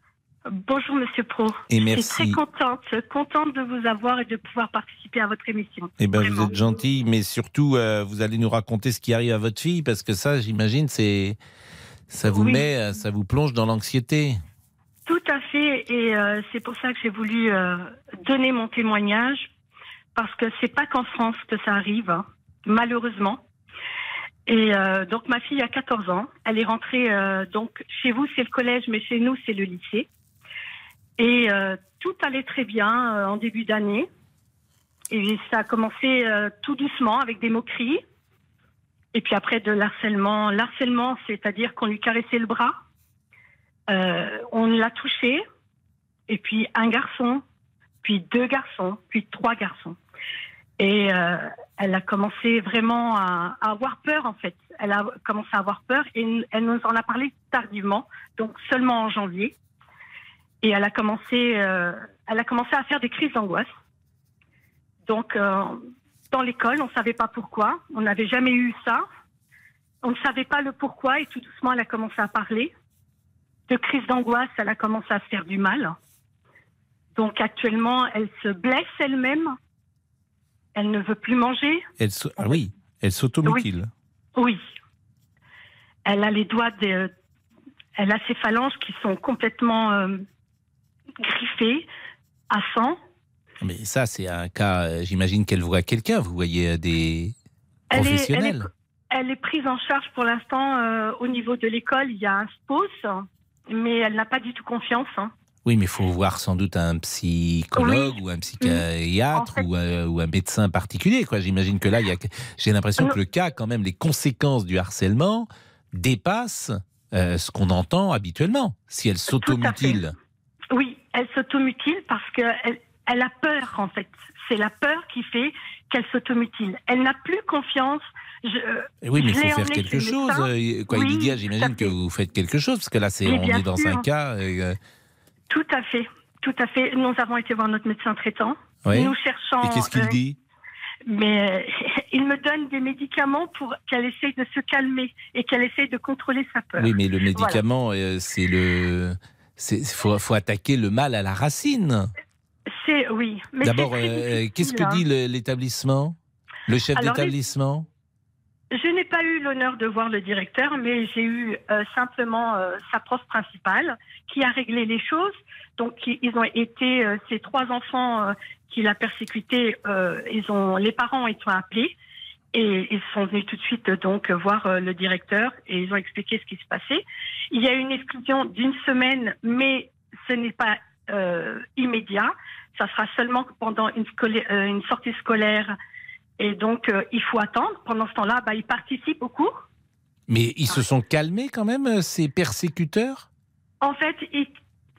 Bonjour Monsieur Pro. Et Je suis très contente, contente de vous avoir et de pouvoir participer à votre émission. Eh ben, vous êtes gentil, mais surtout, euh, vous allez nous raconter ce qui arrive à votre fille, parce que ça, j'imagine, c'est, ça vous Oui. met, euh, ça vous plonge dans l'anxiété. Tout à fait, et euh, c'est pour ça que j'ai voulu euh, donner mon témoignage, parce que c'est pas qu'en France que ça arrive, hein, malheureusement. Et euh, donc ma fille a 14 ans, elle est rentrée euh, donc chez vous c'est le collège, mais chez nous c'est le lycée. Et euh, tout allait très bien euh, en début d'année. Et ça a commencé euh, tout doucement avec des moqueries. Et puis après de l'harcèlement. L'harcèlement, c'est-à-dire qu'on lui caressait le bras. Euh, on l'a touché. Et puis un garçon, puis deux garçons, puis trois garçons. Et elle a commencé vraiment à avoir peur en fait. Elle a commencé à avoir peur et elle nous en a parlé tardivement, donc seulement en janvier. Et elle a commencé, euh, elle a commencé à faire des crises d'angoisse. Donc euh, dans l'école, on ne savait pas pourquoi, on n'avait jamais eu ça. On ne savait pas le pourquoi et tout doucement, elle a commencé à parler. De crise d'angoisse, elle a commencé à se faire du mal. Donc actuellement, elle se blesse elle-même. Elle ne veut plus manger. Elle, s'au- ah oui, elle s'automutile. Oui. Elle a les doigts de. Elle a ses phalanges qui sont complètement euh, griffées à sang. Mais ça, c'est un cas, euh, j'imagine qu'elle voit quelqu'un. Vous voyez euh, des Elle est, elle, est, professionnels. elle est prise en charge pour l'instant euh, au niveau de l'école. Il y a un SPOS, mais elle n'a pas du tout confiance. hein. Oui, mais il faut voir sans doute un psychologue ou un psychiatre ou, euh, ou un médecin particulier. Quoi. J'imagine que là, il y a, j'ai l'impression que le cas, quand même, les conséquences du harcèlement dépassent euh, ce qu'on entend habituellement. Si elle s'automutile, elle s'automutile parce qu'elle elle a peur, en fait. C'est la peur qui fait qu'elle s'automutile. Elle n'a plus confiance. Je, Eh oui, mais il faut faire quelque chose. euh, Quoi, Oui, Lydia, j'imagine que vous faites quelque chose, parce que là, c'est, on est dans sûr. un cas. euh, Tout à fait, tout à fait. Nous avons été voir notre médecin traitant. Oui. Nous cherchons. Et qu'est-ce qu'il euh, dit? Mais euh, il me donne des médicaments pour qu'elle essaye de se calmer et qu'elle essaye de contrôler sa peur. Oui, mais le Voilà. médicament, euh, c'est le. Il faut, faut attaquer le mal à la racine. C'est oui. D'abord, euh, difficile, qu'est-ce que hein. dit le- l'établissement? Le chef d'établissement? Je n'ai pas eu l'honneur de voir le directeur, mais j'ai eu euh, simplement euh, sa prof principale qui a réglé les choses. Donc, ils ont été euh, ces trois enfants euh, qui l'a persécuté. euh, ils ont les parents ont été appelés et ils sont venus tout de suite donc voir euh, le directeur et ils ont expliqué ce qui se passait. Il y a eu une exclusion d'une semaine, mais ce n'est pas euh, immédiat. Ça sera seulement pendant une, euh, une sortie scolaire. Et donc, euh, il faut attendre. Pendant ce temps-là, bah, ils participent au cours. Mais ils se sont calmés quand même, ces persécuteurs? En fait, ils,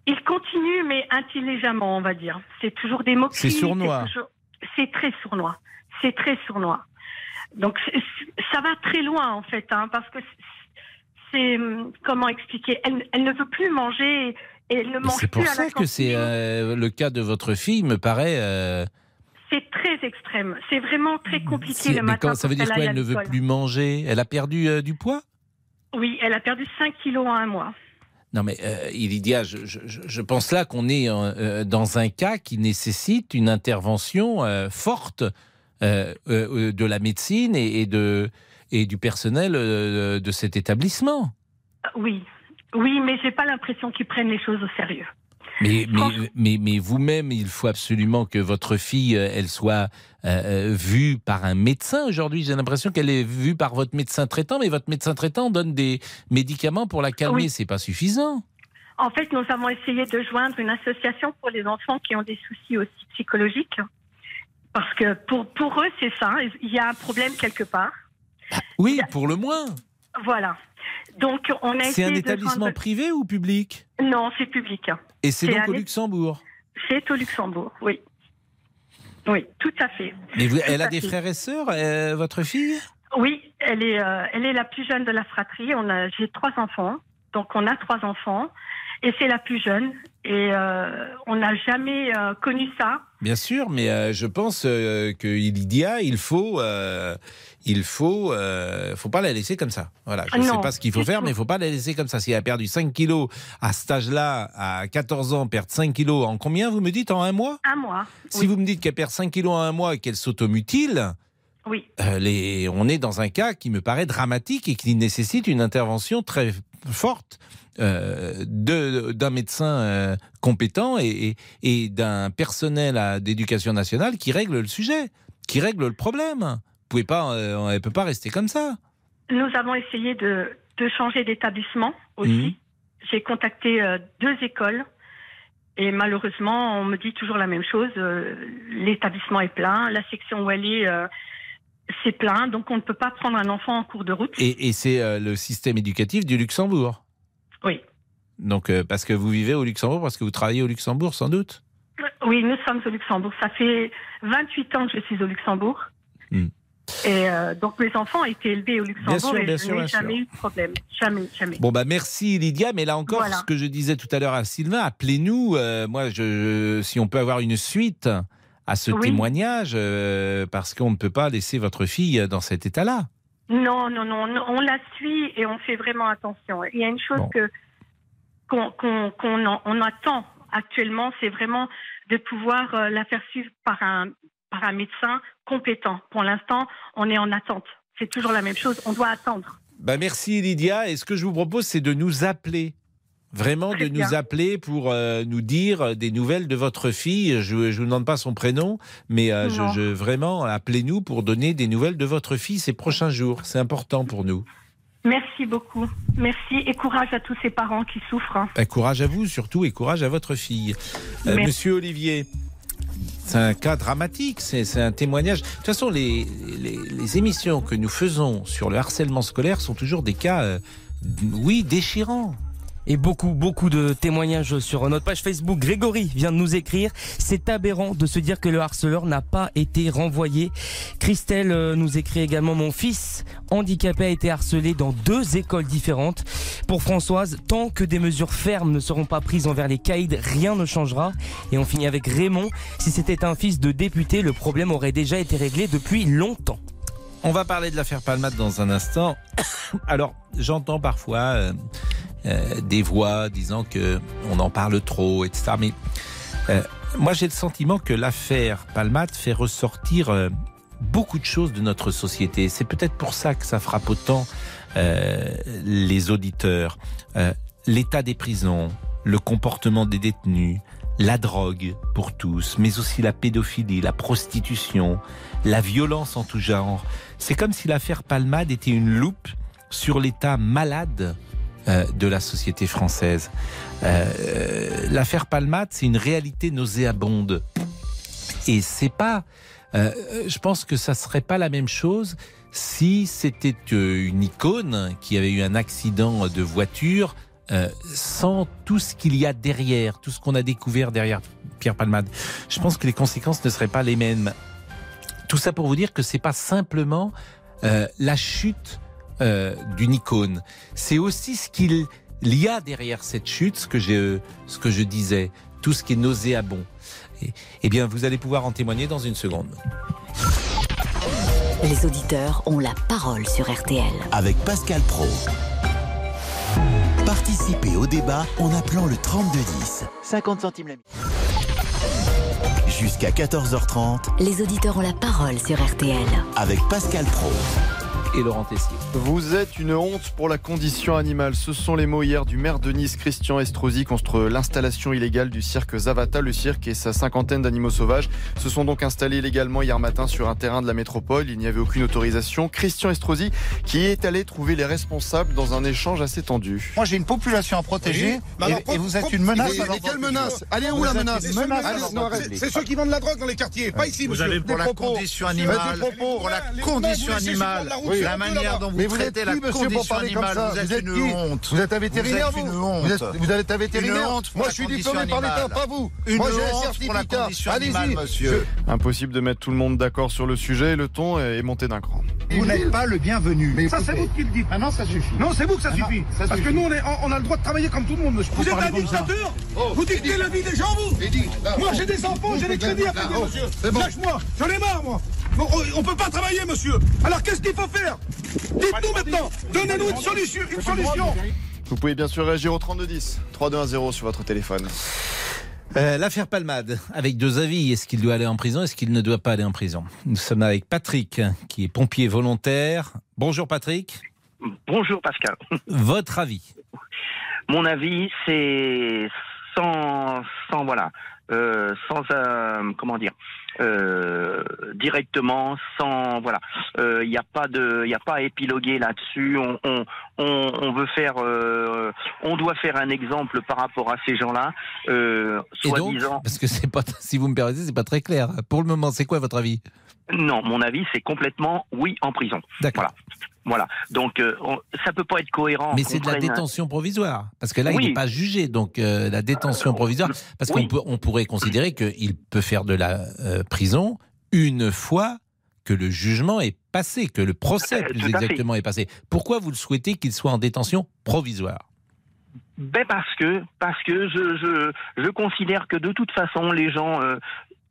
Il continue, mais intelligemment, on va dire. C'est toujours des moqueries. C'est sournois. toujours- C'est très sournois. C'est très sournois. Donc, c'est- c'est- ça va très loin, en fait, hein, parce que c'est- c'est. Comment expliquer elle, elle ne veut plus manger et elle ne mange C'est pour plus à la ça que c'est euh, le cas de votre fille me paraît. euh, C'est très extrême. C'est vraiment très compliqué c'est- le mais matin. quand- ça veut pour dire qu'elle quoi Elle ne veut plus manger? Elle a perdu euh, du poids? Oui, elle a perdu 5 kilos en un mois. Non, mais euh, Ilidia, je, je- pense là qu'on est euh, dans un cas qui nécessite une intervention euh, forte de la médecine et, et de, et du personnel euh, de cet établissement. Oui, oui, mais j'ai pas l'impression qu'ils prennent les choses au sérieux. Mais, mais, mais, mais vous-même, il faut absolument que votre fille, euh, elle soit euh, euh, vue par un médecin. Aujourd'hui, j'ai l'impression qu'elle est vue par votre médecin traitant, mais votre médecin traitant donne des médicaments pour la calmer. Oui. C'est pas suffisant. En fait, nous avons essayé de joindre une association pour les enfants qui ont des soucis aussi psychologiques. Parce que pour, pour eux, c'est ça, il y a un problème quelque part. Oui, pour le moins. Voilà. Donc, on a C'est un établissement privé ou public? Non, c'est public. Et c'est donc un au Luxembourg. C'est au Luxembourg, oui. Oui, tout à fait. Mais vous- elle a des fait. frères et sœurs, euh, votre fille? Oui, elle est, euh, elle est la plus jeune de la fratrie. On a, j'ai trois enfants, donc on a trois enfants, et c'est la plus jeune. Et euh, on n'a jamais connu ça. Bien sûr, mais euh, je pense euh, que Lydia, il faut, euh, il faut, euh, faut pas la laisser comme ça. Voilà, je ne sais Non, pas ce qu'il faut faire, mais il faut pas la laisser comme ça. Si elle a perdu 5 kilos à cet âge-là, à 14 ans, perdre 5 kilos en combien vous me dites en un mois? Un mois. Si vous me dites qu'elle perd 5 kilos en un mois et qu'elle s'automutile, Oui. euh, les, on est dans un cas qui me paraît dramatique et qui nécessite une intervention très forte euh, d'un médecin euh, compétent et, et- et d'un personnel d'éducation nationale qui règle le sujet, qui règle le problème. Vous pouvez pas, euh, elle peut pas rester comme ça. Nous avons essayé de, de changer d'établissement aussi. Mhm. J'ai contacté deux écoles. Et malheureusement, on me dit toujours la même chose. L'établissement est plein, la section où elle est, c'est plein, donc on ne peut pas prendre un enfant en cours de route. Et, et c'est euh, le système éducatif du Luxembourg. Oui. Donc, euh, parce que vous vivez au Luxembourg, parce que vous travaillez au Luxembourg, sans doute. Oui, nous sommes au Luxembourg. Ça fait 28 ans que je suis au Luxembourg. Hmm. Et euh, donc mes enfants ont été élevés au Luxembourg sûr, et bien je n'ai bien jamais sûr. eu de problème. Jamais, jamais. Bon bah merci Lydia, mais là encore Voilà. ce que je disais tout à l'heure à Sylvain, appelez-nous. euh, moi, je, si on peut avoir une suite à ce Oui. témoignage, euh, parce qu'on ne peut pas laisser votre fille dans cet état-là. Non, non, non, non, on la suit et on fait vraiment attention. Il y a une chose que qu'on on attend actuellement, c'est vraiment de pouvoir euh, la faire suivre par un par un médecin compétent. Pour l'instant, on est en attente. C'est toujours la même chose. On doit attendre. Bah merci Lydia. Et ce que je vous propose, c'est de nous appeler. Vraiment Très de bien. nous appeler pour euh, nous dire des nouvelles de votre fille. Je ne vous demande pas son prénom, mais euh, je, Non. je- vraiment, appelez-nous pour donner des nouvelles de votre fille ces prochains jours. C'est important pour nous. Merci beaucoup. Merci et courage à tous ces parents qui souffrent. hein. Ben, courage à vous surtout et courage à votre fille. Euh. Monsieur Olivier, c'est un cas dramatique, c'est c'est un témoignage. De toute façon, les, les, les émissions que nous faisons sur le harcèlement scolaire sont toujours des cas, euh, oui, déchirants. Et beaucoup, beaucoup de témoignages sur notre page Facebook. Grégory vient de nous écrire. C'est aberrant de se dire que le harceleur n'a pas été renvoyé. Christelle euh, nous écrit également Mon fils handicapé a été harcelé dans deux écoles différentes. Pour Françoise, tant que des mesures fermes ne seront pas prises envers les caïds, rien ne changera. Et on finit avec Raymond. Si c'était un fils de député, le problème aurait déjà été réglé depuis longtemps. On va parler de l'affaire Palmate dans un instant. Alors, j'entends parfois euh, des voix disant que on en parle trop, etc. Mais euh, moi, j'ai le sentiment que l'affaire Palmate fait ressortir euh, beaucoup de choses de notre société. C'est peut-être pour ça que ça frappe autant euh, les auditeurs. Euh, L'état des prisons, le comportement des détenus, la drogue pour tous, mais aussi la pédophilie, la prostitution, la violence en tout genre. C'est comme si l'affaire Palmade était une loupe sur l'état malade euh, de la société française. Euh, l'affaire Palmade, c'est une réalité nauséabonde. Et c'est pas. euh, je pense que ça serait pas la même chose si c'était euh, une icône qui avait eu un accident de voiture euh, sans tout ce qu'il y a derrière, tout ce qu'on a découvert derrière Pierre Palmade, je pense que les conséquences ne seraient pas les mêmes. Tout ça pour vous dire que c'est pas simplement euh, la chute euh, d'une icône, c'est aussi ce qu'il y a derrière cette chute, ce que je, ce que je disais, tout ce qui est nauséabond. Eh bien, vous allez pouvoir en témoigner dans une seconde. Les auditeurs ont la parole sur RTL. Avec Pascal Pro. Participez au débat en appelant le 3210. 50 centimes la minute. Jusqu'à 14h30 Les auditeurs ont la parole sur RTL. avec Pascal Pro. Et Laurent Tessier. Vous êtes une honte pour la condition animale. Ce sont les mots hier du maire de Nice, Christian Estrosi, contre l'installation illégale du cirque Zavata. Le cirque et sa cinquantaine d'animaux sauvages se sont donc installés illégalement hier matin sur un terrain de la métropole. Il n'y avait aucune autorisation. Christian Estrosi qui est allé trouver les responsables dans un échange assez tendu. Moi, j'ai une population à protéger et, et vous êtes une menace. mais- quelle menace? Allez, où Vous la menace? C'est ceux qui vendent la drogue dans les quartiers, pas ici, Vous monsieur. allez pour Des la propos. condition animale, pour la condition animale, la manière dont vous Mais traitez êtes la condition animale, vous êtes Vous êtes une honte. Vous êtes un vétérinaire, Vous êtes vous une honte. Vous êtes- Vous êtes un vétérinaire Une honte pour Moi, je suis diplômé par l'État, pas vous. Une Moi, j'ai un honte pour la certificat. condition animale, Allez-y. monsieur. Impossible de mettre tout le monde d'accord sur le sujet et le ton est monté d'un cran. Vous n'êtes pas le bienvenu. Ça, c'est vous qui le dites. Ah non, ça suffit. Non, c'est vous que ça Ah non, suffit. ça Parce que nous, on, est- on a le droit de travailler comme tout le monde, monsieur. Vous êtes un dictateur Vous dictez la vie des gens, vous Moi, j'ai des enfants, j'ai des crédits à payer, monsieur. Lâche-moi, j'en ai marre, moi. On- On peut pas travailler, monsieur. Alors, qu'est-ce qu'il faut faire Dites-nous maintenant. Donnez-nous une solution. Une solution. Vous pouvez bien sûr réagir au 3210, 3210 sur votre téléphone. Euh, L'affaire Palmade, avec deux avis. Est-ce qu'il doit aller en prison Est-ce qu'il ne doit pas aller en prison Nous sommes avec Patrick, qui est pompier volontaire. Bonjour Patrick. Bonjour Pascal. Votre avis Mon avis, c'est sans, sans voilà, euh, sans euh, comment dire, euh, directement, sans voilà, il n'y a pas de, il a pas à épiloguer là-dessus. On, on, on, on veut faire, euh, on doit faire un exemple par rapport à ces gens-là, euh, Et donc, soi-disant. parce que c'est pas, si vous me permettez, c'est pas très clair. Pour le moment, c'est quoi votre avis? Non, mon avis, c'est complètement oui en prison. Voilà. Voilà. Donc, euh, on- ça peut pas être cohérent. Mais c'est de la un- détention provisoire. Parce que là, il n'est pas jugé. Donc, euh, la détention provisoire. Parce oui. qu'on on pourrait considérer qu'il peut faire de la euh, prison une fois que le jugement est passé, que le procès, Euh, plus exactement, est passé. Pourquoi vous le souhaitez qu'il soit en détention provisoire? Ben parce que parce que je, je je considère que de toute façon les gens euh,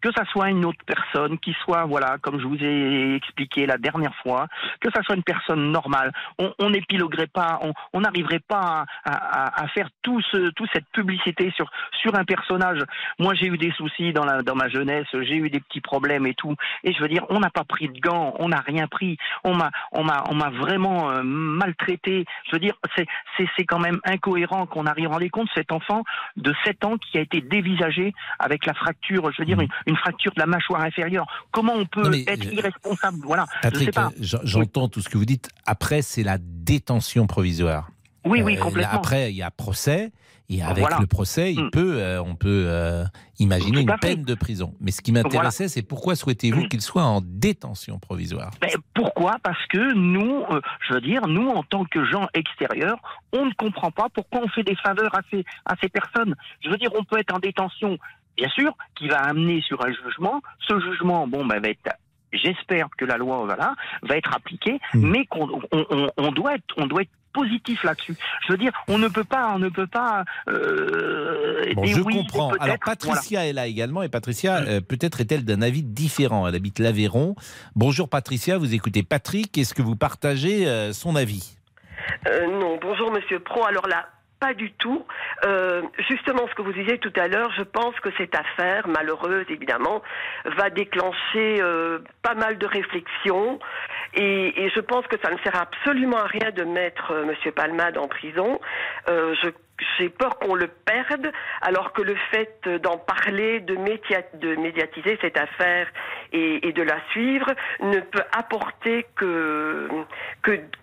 que ça soit une autre personne, qui soit, voilà, comme je vous ai expliqué la dernière fois, que ça soit une personne normale, on n'épiloguerait pas, on on n'arriverait pas à, à, à faire tout ce, toute cette publicité sur, sur un personnage. Moi, j'ai eu des soucis dans, la, dans ma jeunesse, j'ai eu des petits problèmes et tout. Et je veux dire, on n'a pas pris de gants, on n'a rien pris, on m'a, on m'a, on m'a vraiment euh, maltraité. Je veux dire, c'est, c'est, c'est quand même incohérent qu'on arrive à rendre compte cet enfant de 7 ans qui a été dévisagé avec la fracture, je veux dire, une, une fracture de la mâchoire inférieure. Comment on peut mais, être irresponsable? Voilà, je euh, j'en- j'entends tout ce que vous dites. Après, c'est la détention provisoire. Oui, oui, Euh, complètement. Après, il y a procès. Et avec Voilà. le procès, il Mm. peut, euh, on peut euh, imaginer une fait. peine de prison. Mais ce qui m'intéressait, c'est pourquoi souhaitez-vous qu'il soit en détention provisoire? Ben, pourquoi? Parce que nous, euh, je veux dire, nous, en tant que gens extérieurs, on ne comprend pas pourquoi on fait des faveurs à ces, à ces personnes. Je veux dire, on peut être en détention, bien sûr, qui va amener sur un jugement. Ce jugement, bon, ben, va être J'espère que la loi voilà, va être appliquée, Hmm. mais qu'on on, on- on doit être, on doit être positif là-dessus. Je veux dire, on ne peut pas, on ne peut pas. Euh, Bon, des je oui, comprends. Alors, voilà. Patricia est là également. Et Patricia, euh, peut-être est-elle d'un avis différent. Elle habite l'Aveyron. Bonjour, Patricia. Vous écoutez Patrick. Est-ce que vous partagez euh, son avis? Euh, non, bonjour Monsieur Pro. Alors là, pas du tout. Euh, justement, ce que vous disiez tout à l'heure, je pense que cette affaire, malheureuse évidemment, va déclencher euh, pas mal de réflexions. Et, je pense que ça ne sert absolument à rien de mettre euh, Monsieur Palmade en prison. Je j'ai peur qu'on le perde, alors que le fait d'en parler, de, de médiatiser cette affaire et, de la suivre ne peut apporter que,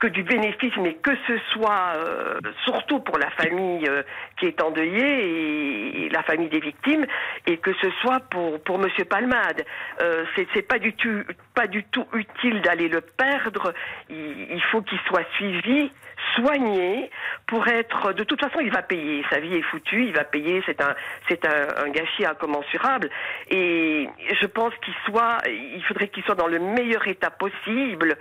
du bénéfice, mais que ce soit euh, surtout pour la famille euh, qui est endeuillée et, et la famille des victimes, et que ce soit pour, Monsieur Palmade. Euh, c'est pas du tout pas du tout utile d'aller le perdre. Il faut qu'il soit suivi soigner pour être. De toute façon, il va payer. Sa vie est foutue. Il va payer. C'est un, c'est un, un gâchis incommensurable. Et je pense qu'il soit. Il faudrait qu'il soit dans le meilleur état possible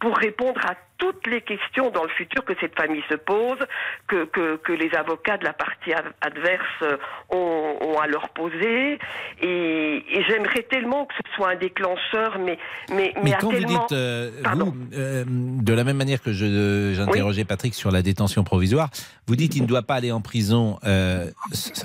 pour répondre à toutes les questions dans le futur que cette famille se pose, que, que, que les avocats de la partie ad- adverse ont, ont à leur poser. Et, et j'aimerais tellement que ce soit un déclencheur, mais, mais, mais, Mais à quand vous tellement... dites, euh, vous, euh, de la même manière que j'interrogeais Patrick sur la détention provisoire, vous dites qu'il ne doit pas aller en prison. euh,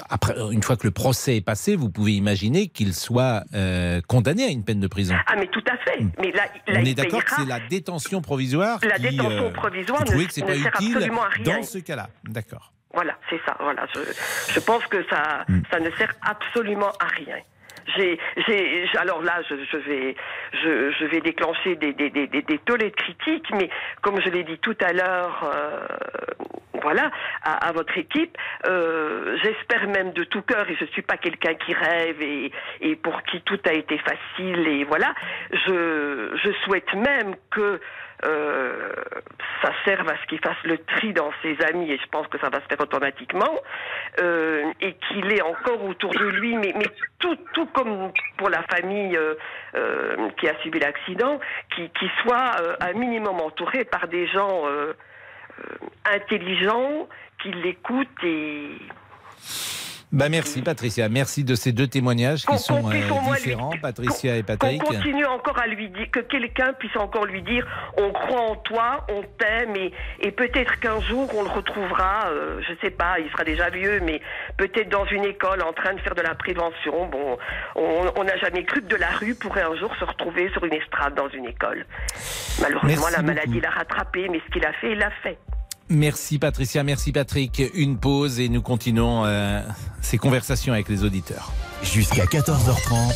après, une fois que le procès est passé, vous pouvez imaginer qu'il soit euh, condamné à une peine de prison. Ah, mais tout à fait. Mais là, là, On est d'accord que c'est la détention provisoire La qui, détention euh, provisoire ne- que c'est ne pas sert utile absolument à rien. dans ce cas-là. D'accord. Voilà, c'est ça. Voilà, je, je pense que ça, Hmm. ça ne sert absolument à rien. J'ai, alors là, je, je vais, je, je vais déclencher des, des, des, des, des tollés de critiques, mais comme je l'ai dit tout à l'heure, euh, voilà, à, à votre équipe, euh, j'espère même de tout cœur, et je suis pas quelqu'un qui rêve et, et pour qui tout a été facile, et voilà, je, je souhaite même que euh, ça serve à ce qu'il fasse le tri dans ses amis, et je pense que ça va se faire automatiquement, euh, et qu'il ait encore autour de lui, mais, tout, tout comme pour la famille euh, qui a subi l'accident, qui, qui soit un minimum entouré par des gens intelligents, qui l'écoutent et Bah merci Patricia, merci de ces deux témoignages qui sont euh, lui- différents, Patricia et qu'on Patrick. continue encore à lui dire, que quelqu'un puisse encore lui dire, on croit en toi, on t'aime, et, et peut-être qu'un jour on le retrouvera, euh, je sais pas, il sera déjà vieux, mais peut-être dans une école en train de faire de la prévention. Bon, on n'a jamais cru que de la rue pourrait un jour se retrouver sur une estrade dans une école. Malheureusement, Merci la maladie l'a rattrapé, mais ce qu'il a fait, il l'a fait. Merci Patricia, merci Patrick. Une pause et nous continuons euh, ces conversations avec les auditeurs. Jusqu'à 14h30.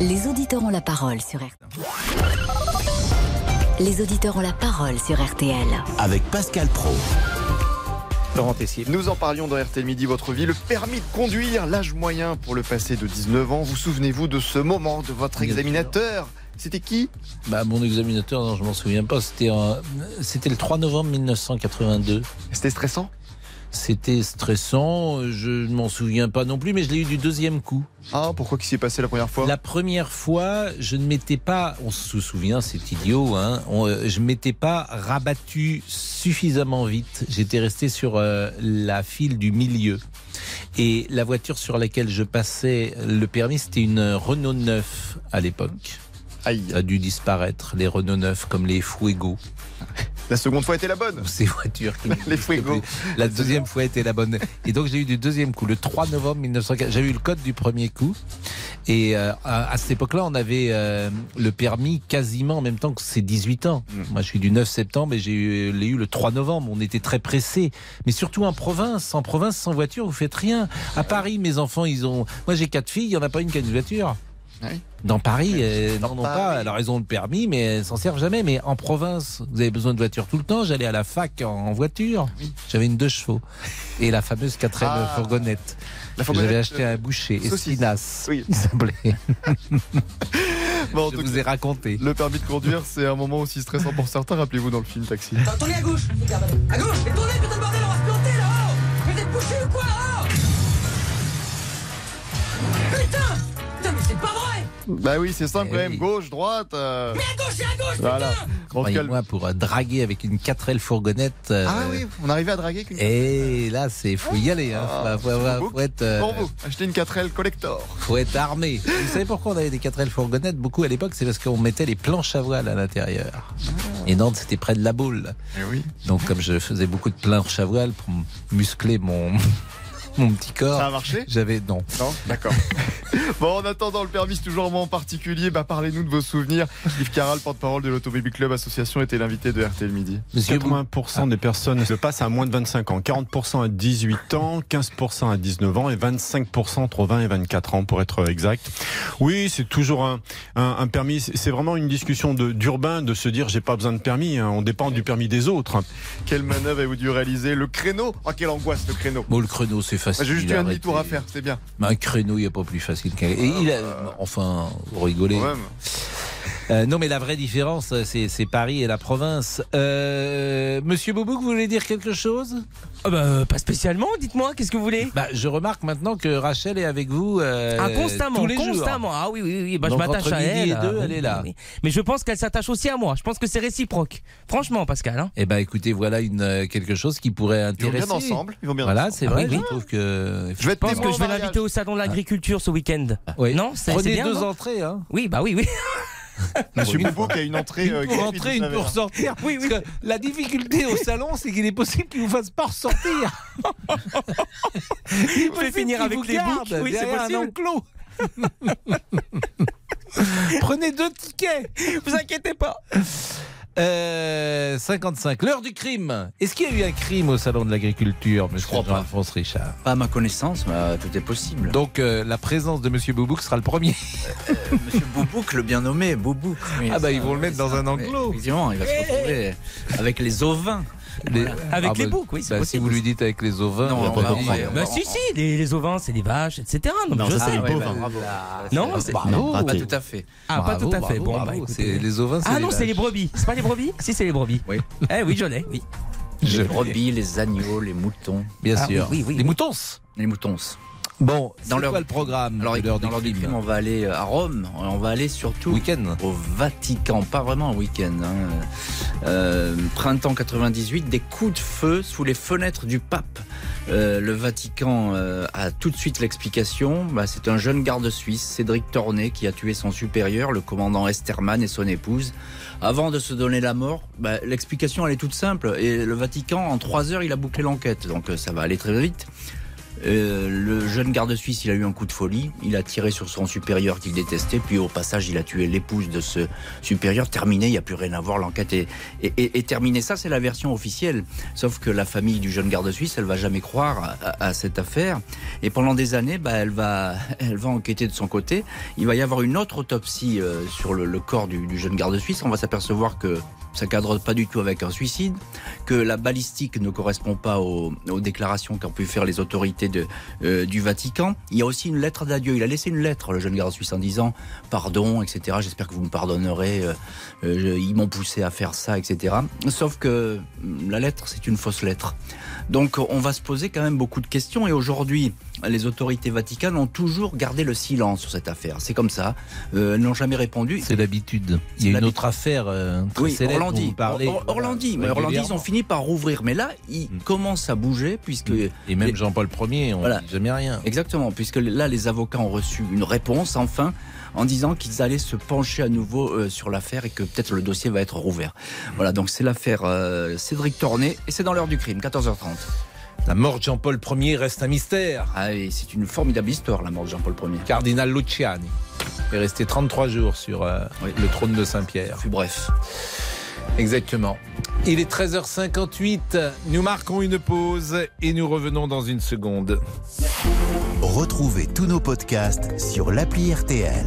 Les auditeurs ont la parole sur RTL. Les auditeurs ont la parole sur RTL. Avec Pascal Pro. Laurent Tessier. Nous en parlions dans RTL Midi, votre vie, le permis de conduire, l'âge moyen pour le passer de 19 ans. Vous souvenez-vous de ce moment de votre examinateur C'était qui Bah, mon examinateur, non, je m'en souviens pas. C'était c'était le 3 novembre 1982. C'était stressant C'était stressant. Je ne m'en souviens pas non plus, mais je l'ai eu du deuxième coup. Ah, pourquoi qu'est-ce qui s'est passé la première fois La première fois, je ne m'étais pas, on se souvient, c'est idiot, hein, on- euh, je ne m'étais pas rabattu suffisamment vite. J'étais resté sur euh, la file du milieu. Et la voiture sur laquelle je passais le permis, c'était une Renault 9 à l'époque. Ça a dû disparaître, les Renault 9 comme les Fuego. La seconde fois était la bonne. Ces voitures qui Les Fuego. La deuxième fois était la bonne. Et donc j'ai eu du deuxième coup, le 3 novembre 1940. J'avais eu le code du premier coup. Et euh, à, à cette époque-là, on avait euh, le permis quasiment en même temps que ses 18 ans. Moi, je suis du 9 septembre et j'ai eu, l'ai eu le 3 novembre. On était très pressés. Mais surtout en province. En province, sans voiture, vous faites rien. À Paris, mes enfants, ils ont. Moi, j'ai quatre filles, il n'y en a pas une qui a une voiture. Dans Paris, elles n'en ont pas. Alors, elles ont le permis, mais elles s'en servent jamais. Mais en province, vous avez besoin de voiture tout le temps. J'allais à la fac en, voiture. J'avais une deux chevaux. Et la fameuse 4 Ah. fourgonnette. La que fourgonnette, J'avais acheté à un boucher. saucisse. Espinas. Oui. Il s'appelait. Bon, en Je vous cas, ai raconté. Le permis de conduire, c'est un moment aussi stressant pour certains. Rappelez-vous dans le film Taxi. Tournez à gauche À gauche Et tournez, putain de bordel, on va se planter là-haut Vous êtes bouché ou quoi là-haut? Putain Bah oui, c'est simple Eh quand même. oui. Gauche, droite. euh, Mais à gauche à gauche, Voilà. moi pour euh, draguer avec une 4L fourgonnette. euh, Ah oui, on arrivait à draguer Et là, c'est faut y aller. Hein. Ah, faut, faut avoir- faut faut être, euh, Pour vous, achetez une 4L collector. faut être armé. Vous savez pourquoi on avait des 4L fourgonnettes? Beaucoup à l'époque, c'est parce qu'on mettait les planches à voile à l'intérieur. Et Nantes, c'était près de la boule. Eh oui. Donc, comme je faisais beaucoup de planches à voile pour muscler mon, mon petit corps. Ça a marché J'avais non. Non D'accord. bon, en attendant le permis, c'est toujours un moment particulier. Bah, parlez-nous de vos souvenirs. Yves Caral, porte-parole de l'Automobile Club Association, était l'invité de RTL Midi. 80% des personnes se passent à moins de 25 ans, 40% à 18 ans, 15% à 19 ans et 25% entre 20 et 24 ans pour être exact. Oui, c'est toujours un, un, un permis. C'est vraiment une discussion de- d'urbain de, se dire j'ai pas besoin de permis, hein, on dépend du permis des autres. Quelle manœuvre avez-vous dû réaliser? Le créneau? Oh, quelle angoisse, le créneau Bon, le créneau, c'est facile. J'ai juste eu un demi-tour à faire, c'est bien. Mais un créneau, il n'y a pas plus facile qu'un. Et il a, enfin, vous rigolez. Euh, non, mais la vraie différence, c'est Paris et la province. Euh, Monsieur Boubouk, vous voulez dire quelque chose? Ah bah, Pas spécialement, dites-moi, qu'est-ce que vous voulez? Bah, Je remarque maintenant que Rachel est avec vous euh, Ah, constamment, tous les jours. constamment. Ah oui, oui, oui. Bah, je m'attache à midi elle. et deux, ah, elle est là. oui, oui. Mais je pense qu'elle s'attache aussi à moi. Je pense que c'est réciproque. Franchement, Pascal. Hein Eh ben, écoutez, voilà une euh, quelque chose qui pourrait Ils vont intéresser. bien ensemble. Ils vont bien Voilà, c'est Ah vrai. oui, je trouve que. Je vais je être pense que je vais l'inviter au salon de l'agriculture ce week-end. Oui. Non, c'est c'est Prenez bien. deux entrées. Hein. Oui, bah oui, oui. Monsieur Boubou qui a une entrée. euh, Une pour entrer, une pour sortir. Oui, oui. Parce que la difficulté au salon, c'est qu'il est possible qu'il vous fasse pas ressortir. Il possible finir avec les boucs. Oui, c'est derrière un possible. enclos. Prenez deux tickets. Vous inquiétez pas. Euh, 55. L'heure du crime. Est-ce qu'il y a eu un crime au salon de l'agriculture, monsieur. Jean-Alphonse Richard? Pas à ma connaissance, mais euh, tout est possible. Donc euh, la présence de monsieur Boubouk sera le premier. Monsieur Boubouk, le bien nommé, Boubouk. oui, Ah bah, ça, ils vont le mettre dans ça, un enclos. Effectivement, il va se retrouver avec les ovins. Les- Avec Ah les bah, boucs, oui, c'est bah, si vous lui dites avec les ovins, Non, va on pas va- comprendre. Bah si, si, les, les ovins, c'est des vaches, etc. Non, mais Non, je ça, sais. ouais, bovin. bah, bravo. Non, c'est- c'est- non, non, pas tout à fait. Ah, pas tout à fait. bravo, Bon, bravo. bah écoutez. C'est les ovins, c'est Ah non, c'est les brebis. C'est pas les brebis Si, c'est les brebis. Oui. Eh oui, je l'ai, oui. Je- Les brebis, les agneaux, les moutons. Bien Ah, sûr. les moutons. Les moutons. Bon, Dans leur- quoi le programme Alors, de l'heure dans du crime on va aller à Rome. On va aller surtout Week-end. au Vatican, pas vraiment un week-end. hein. Euh, printemps 98, des coups de feu sous les fenêtres du pape. Euh, le Vatican euh, a tout de suite l'explication. Bah, c'est un jeune garde suisse, Cédric Tornet, qui a tué son supérieur, le commandant Esterman et son épouse. Avant de se donner la mort, bah, l'explication elle est toute simple. Et le Vatican, en trois heures, il a bouclé l'enquête. Donc euh, ça va aller très vite. Euh, le jeune garde suisse, il a eu un coup de folie. Il a tiré sur son supérieur qu'il détestait. Puis au passage, il a tué l'épouse de ce supérieur. Terminé, il n'y a plus rien à voir. L'enquête est, terminée. Ça, c'est la version officielle. Sauf que la famille du jeune garde suisse, elle va jamais croire à, cette affaire. Et pendant des années, bah, elle va, elle va enquêter de son côté. Il va y avoir une autre autopsie euh, sur le, corps du jeune garde suisse. On va s'apercevoir que ça cadre pas du tout avec un suicide, que la balistique ne correspond pas aux, déclarations qu'ont pu faire les autorités euh, du Vatican. Il y a aussi une lettre d'adieu. Il a laissé une lettre, le jeune garde suisse, en disant pardon, etc. J'espère que vous me pardonnerez. euh, euh, ils m'ont poussé à faire ça, etc. Sauf que hum, la lettre, c'est une fausse lettre. Donc on va se poser quand même beaucoup de questions et aujourd'hui les autorités vaticanes ont toujours gardé le silence sur cette affaire. C'est comme ça. Euh, elles n'ont jamais répondu. C'est l'habitude. Il y a une autre affaire euh, très Oui, célèbre Orlandi. vous parlez. Or- Or- Orlandi. Mais Orlandi, ils ont fini par rouvrir. Mais là, ils commencent à bouger puisque. Et même Jean-Paul Ier, on Voilà. dit jamais rien. Exactement, puisque là, les avocats ont reçu une réponse, enfin, en disant qu'ils allaient se pencher à nouveau euh, sur l'affaire et que peut-être le dossier va être rouvert. Voilà, donc c'est l'affaire euh, Cédric Tornet, et c'est dans l'heure du crime, 14h30. La mort de Jean-Paul Ier reste un mystère. Ah c'est une formidable histoire, la mort de Jean-Paul Ier. Cardinal Luciani est resté 33 jours sur euh, le trône de Saint-Pierre. Fut bref. Exactement. Il est 13h58. Nous marquons une pause et nous revenons dans une seconde. Retrouvez tous nos podcasts sur l'appli RTL.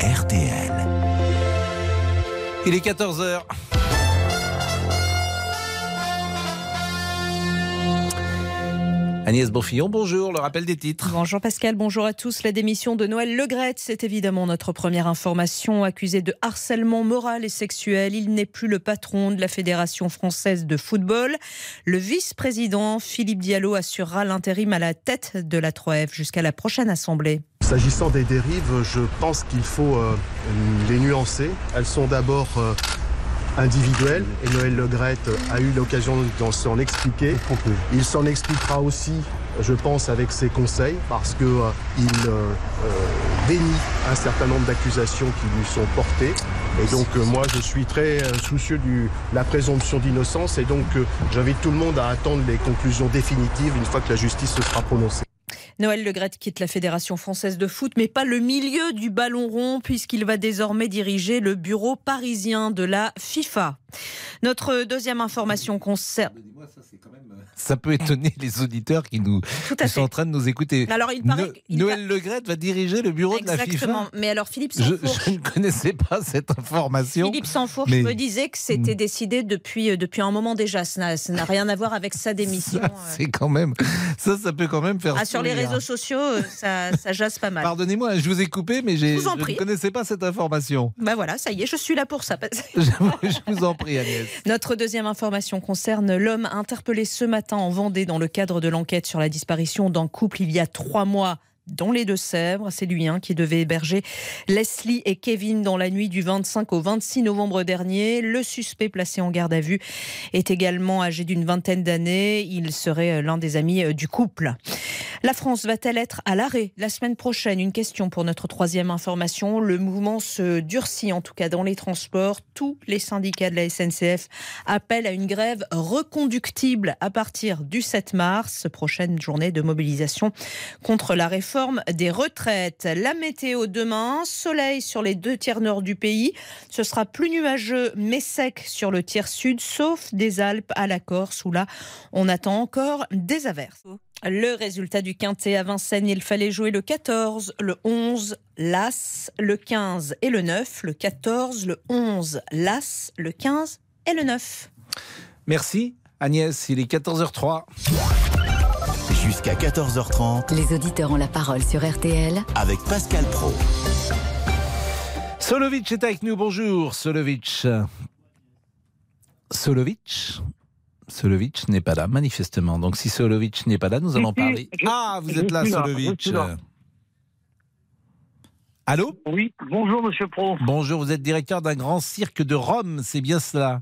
RTL. Il est 14h. Agnès Bonfillon, bonjour, le rappel des titres. Bonjour Pascal, bonjour à tous. La démission de Noël Legrette, c'est évidemment notre première information. Accusé de harcèlement moral et sexuel, il n'est plus le patron de la Fédération française de football. Le vice-président Philippe Diallo assurera l'intérim à la tête de la 3F jusqu'à la prochaine assemblée. S'agissant des dérives, je pense qu'il faut euh, les nuancer. Elles sont d'abord euh, individuelles et Noël Legrette a eu l'occasion d'en s'en expliquer. Il s'en expliquera aussi, je pense, avec ses conseils parce que euh, il euh, euh, dénie un certain nombre d'accusations qui lui sont portées. Et donc euh, moi, je suis très euh, soucieux de la présomption d'innocence et donc euh, j'invite tout le monde à attendre les conclusions définitives une fois que la justice se sera prononcée. Noël Legrette quitte la Fédération française de foot, mais pas le milieu du ballon rond, puisqu'il va désormais diriger le bureau parisien de la FIFA. Notre deuxième information concerne. Ça peut étonner les auditeurs qui, nous, Tout à qui sont fait. en train de nous écouter. Alors, il paraît No- Noël va diriger le bureau de la Exactement. FIFA. Mais alors, Philippe Je, Sanfourche, je ne connaissais pas cette information. Philippe Sanfourche mais me disait que c'était décidé depuis, euh, depuis un moment déjà. Ça n'a- rien à voir avec sa démission. ça, c'est quand même, ça, ça peut quand même faire Ah, sur les sourire. Réseaux sociaux, euh, ça, ça jase pas mal. Pardonnez-moi, je vous ai coupé, mais Je je vous en ne connaissais pas cette information. Bah voilà, ça y est, je suis là pour ça. je vous en prie, Agnès. Notre deuxième information concerne l'homme interpellé ce matin en Vendée dans le cadre de l'enquête sur la disparition d'un couple il y a trois mois dans les Deux-Sèvres. C'est lui hein, qui devait héberger Leslie et Kevin dans la nuit du 25 au 26 novembre dernier. Le suspect placé en garde à vue est également âgé d'une vingtaine d'années. Il serait euh, l'un des amis euh, du couple. La France va-t-elle être à l'arrêt la semaine prochaine? Une question pour notre troisième information. Le mouvement se durcit, en tout cas dans les transports. Tous les syndicats de la SNCF appellent à une grève reconductible à partir du 7 mars, prochaine journée de mobilisation contre la réforme des retraites. La météo demain, soleil sur les deux tiers nord du pays. Ce sera plus nuageux mais sec sur le tiers sud, sauf des Alpes à la Corse où là, on attend encore des averses. Le résultat du quintet à Vincennes, il fallait jouer le 14, le 11, l'As, le 15 et le 9, le 14, le 11, l'As, le 15 et le 9. Merci, Agnès. Il est 14h03. Jusqu'à 14h30 Les auditeurs ont la parole sur RTL avec Pascal Pro. Solovic est avec nous. Bonjour, Solovic. Solovic Solovic n'est pas là, manifestement. Donc, si Solovic n'est pas là, nous allons parler. ah, vous êtes là, Solovic. Allô? Oui, bonjour, monsieur Pro. Bonjour, vous êtes directeur d'un grand cirque de Rome, c'est bien cela?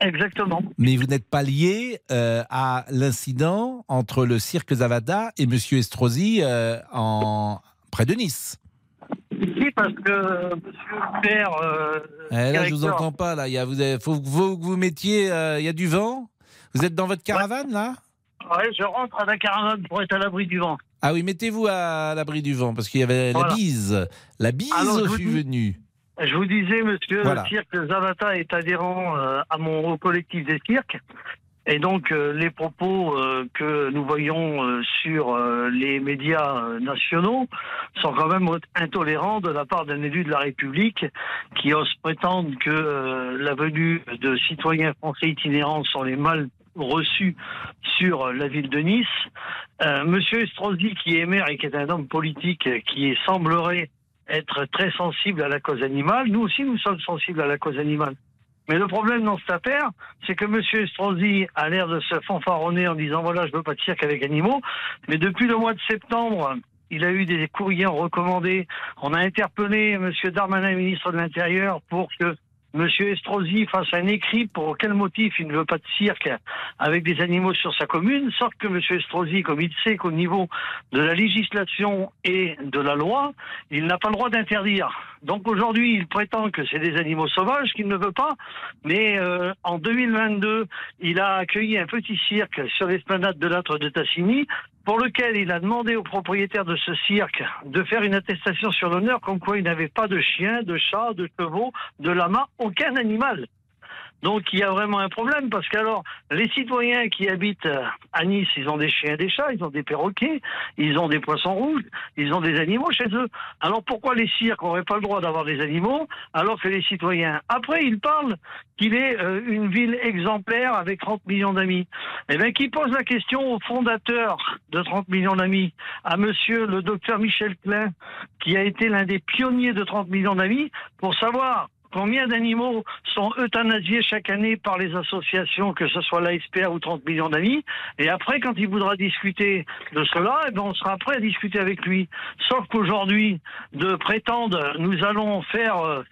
Exactement. Mais vous n'êtes pas lié euh, à l'incident entre le cirque Zavada et Monsieur Estrosi euh, en... près de Nice. Si, parce que le maire. euh, Eh, là, je vous entends pas. Là, il y a, vous avez- faut, que vous mettiez. euh, il y a du vent. Vous êtes dans votre caravane là? Ouais, je rentre à la caravane pour être à l'abri du vent. Ah oui, mettez-vous à l'abri du vent parce qu'il y avait Voilà. la bise. La bise Alors, je vous fut dis- venue. Je vous disais, monsieur, Voilà. le cirque Zavata est adhérent euh, à mon au collectif des cirques. Et donc, euh, les propos euh, que nous voyons sur les médias nationaux sont quand même intolérants de la part d'un élu de la République qui ose prétendre que la venue de citoyens français itinérants sont les mal reçus sur la ville de Nice. Euh, Monsieur Estrosi, qui est maire et qui est un homme politique qui semblerait être très sensible à la cause animale. Nous aussi, nous sommes sensibles à la cause animale. Mais le problème dans cette affaire, c'est que M. Estrosi a l'air de se fanfaronner en disant voilà, je veux pas de cirque avec animaux. Mais depuis le mois de septembre, il a eu des courriers recommandés. On a interpellé M. Darmanin, ministre de l'Intérieur, pour que M. Estrosi fasse un écrit pour quel motif il ne veut pas de cirque avec des animaux sur sa commune, sauf que M. Estrosi, comme il sait qu'au niveau de la législation et de la loi, il n'a pas le droit d'interdire. Donc aujourd'hui, il prétend que c'est des animaux sauvages qu'il ne veut pas, mais euh, en 2022, il a accueilli un petit cirque sur l'esplanade de l'âtre de Tassigny, pour lequel il a demandé au propriétaire de ce cirque de faire une attestation sur l'honneur comme quoi il n'avait pas de chiens, de chats, de chevaux, de lamas, aucun animal. Donc il y a vraiment un problème parce qu'alors les citoyens qui habitent euh, à Nice, ils ont des chiens, des chats, ils ont des perroquets, ils ont des poissons rouges, ils ont des animaux chez eux. Alors pourquoi les cirques n'auraient pas le droit d'avoir des animaux alors que les citoyens Après, ils parlent qu'il est euh, une ville exemplaire avec 30 millions d'amis? Eh bien, qui pose la question au fondateur de 30 millions d'amis, à monsieur le docteur Michel Klein, qui a été l'un des pionniers de 30 millions d'amis, pour savoir Combien d'animaux sont euthanasiés chaque année par les associations, que ce soit l'ASPR ou 30 millions d'amis? Et après, quand il voudra discuter de cela, eh ben, on sera prêt à discuter avec lui. Sauf qu'aujourd'hui, de prétendre nous allons faire euh,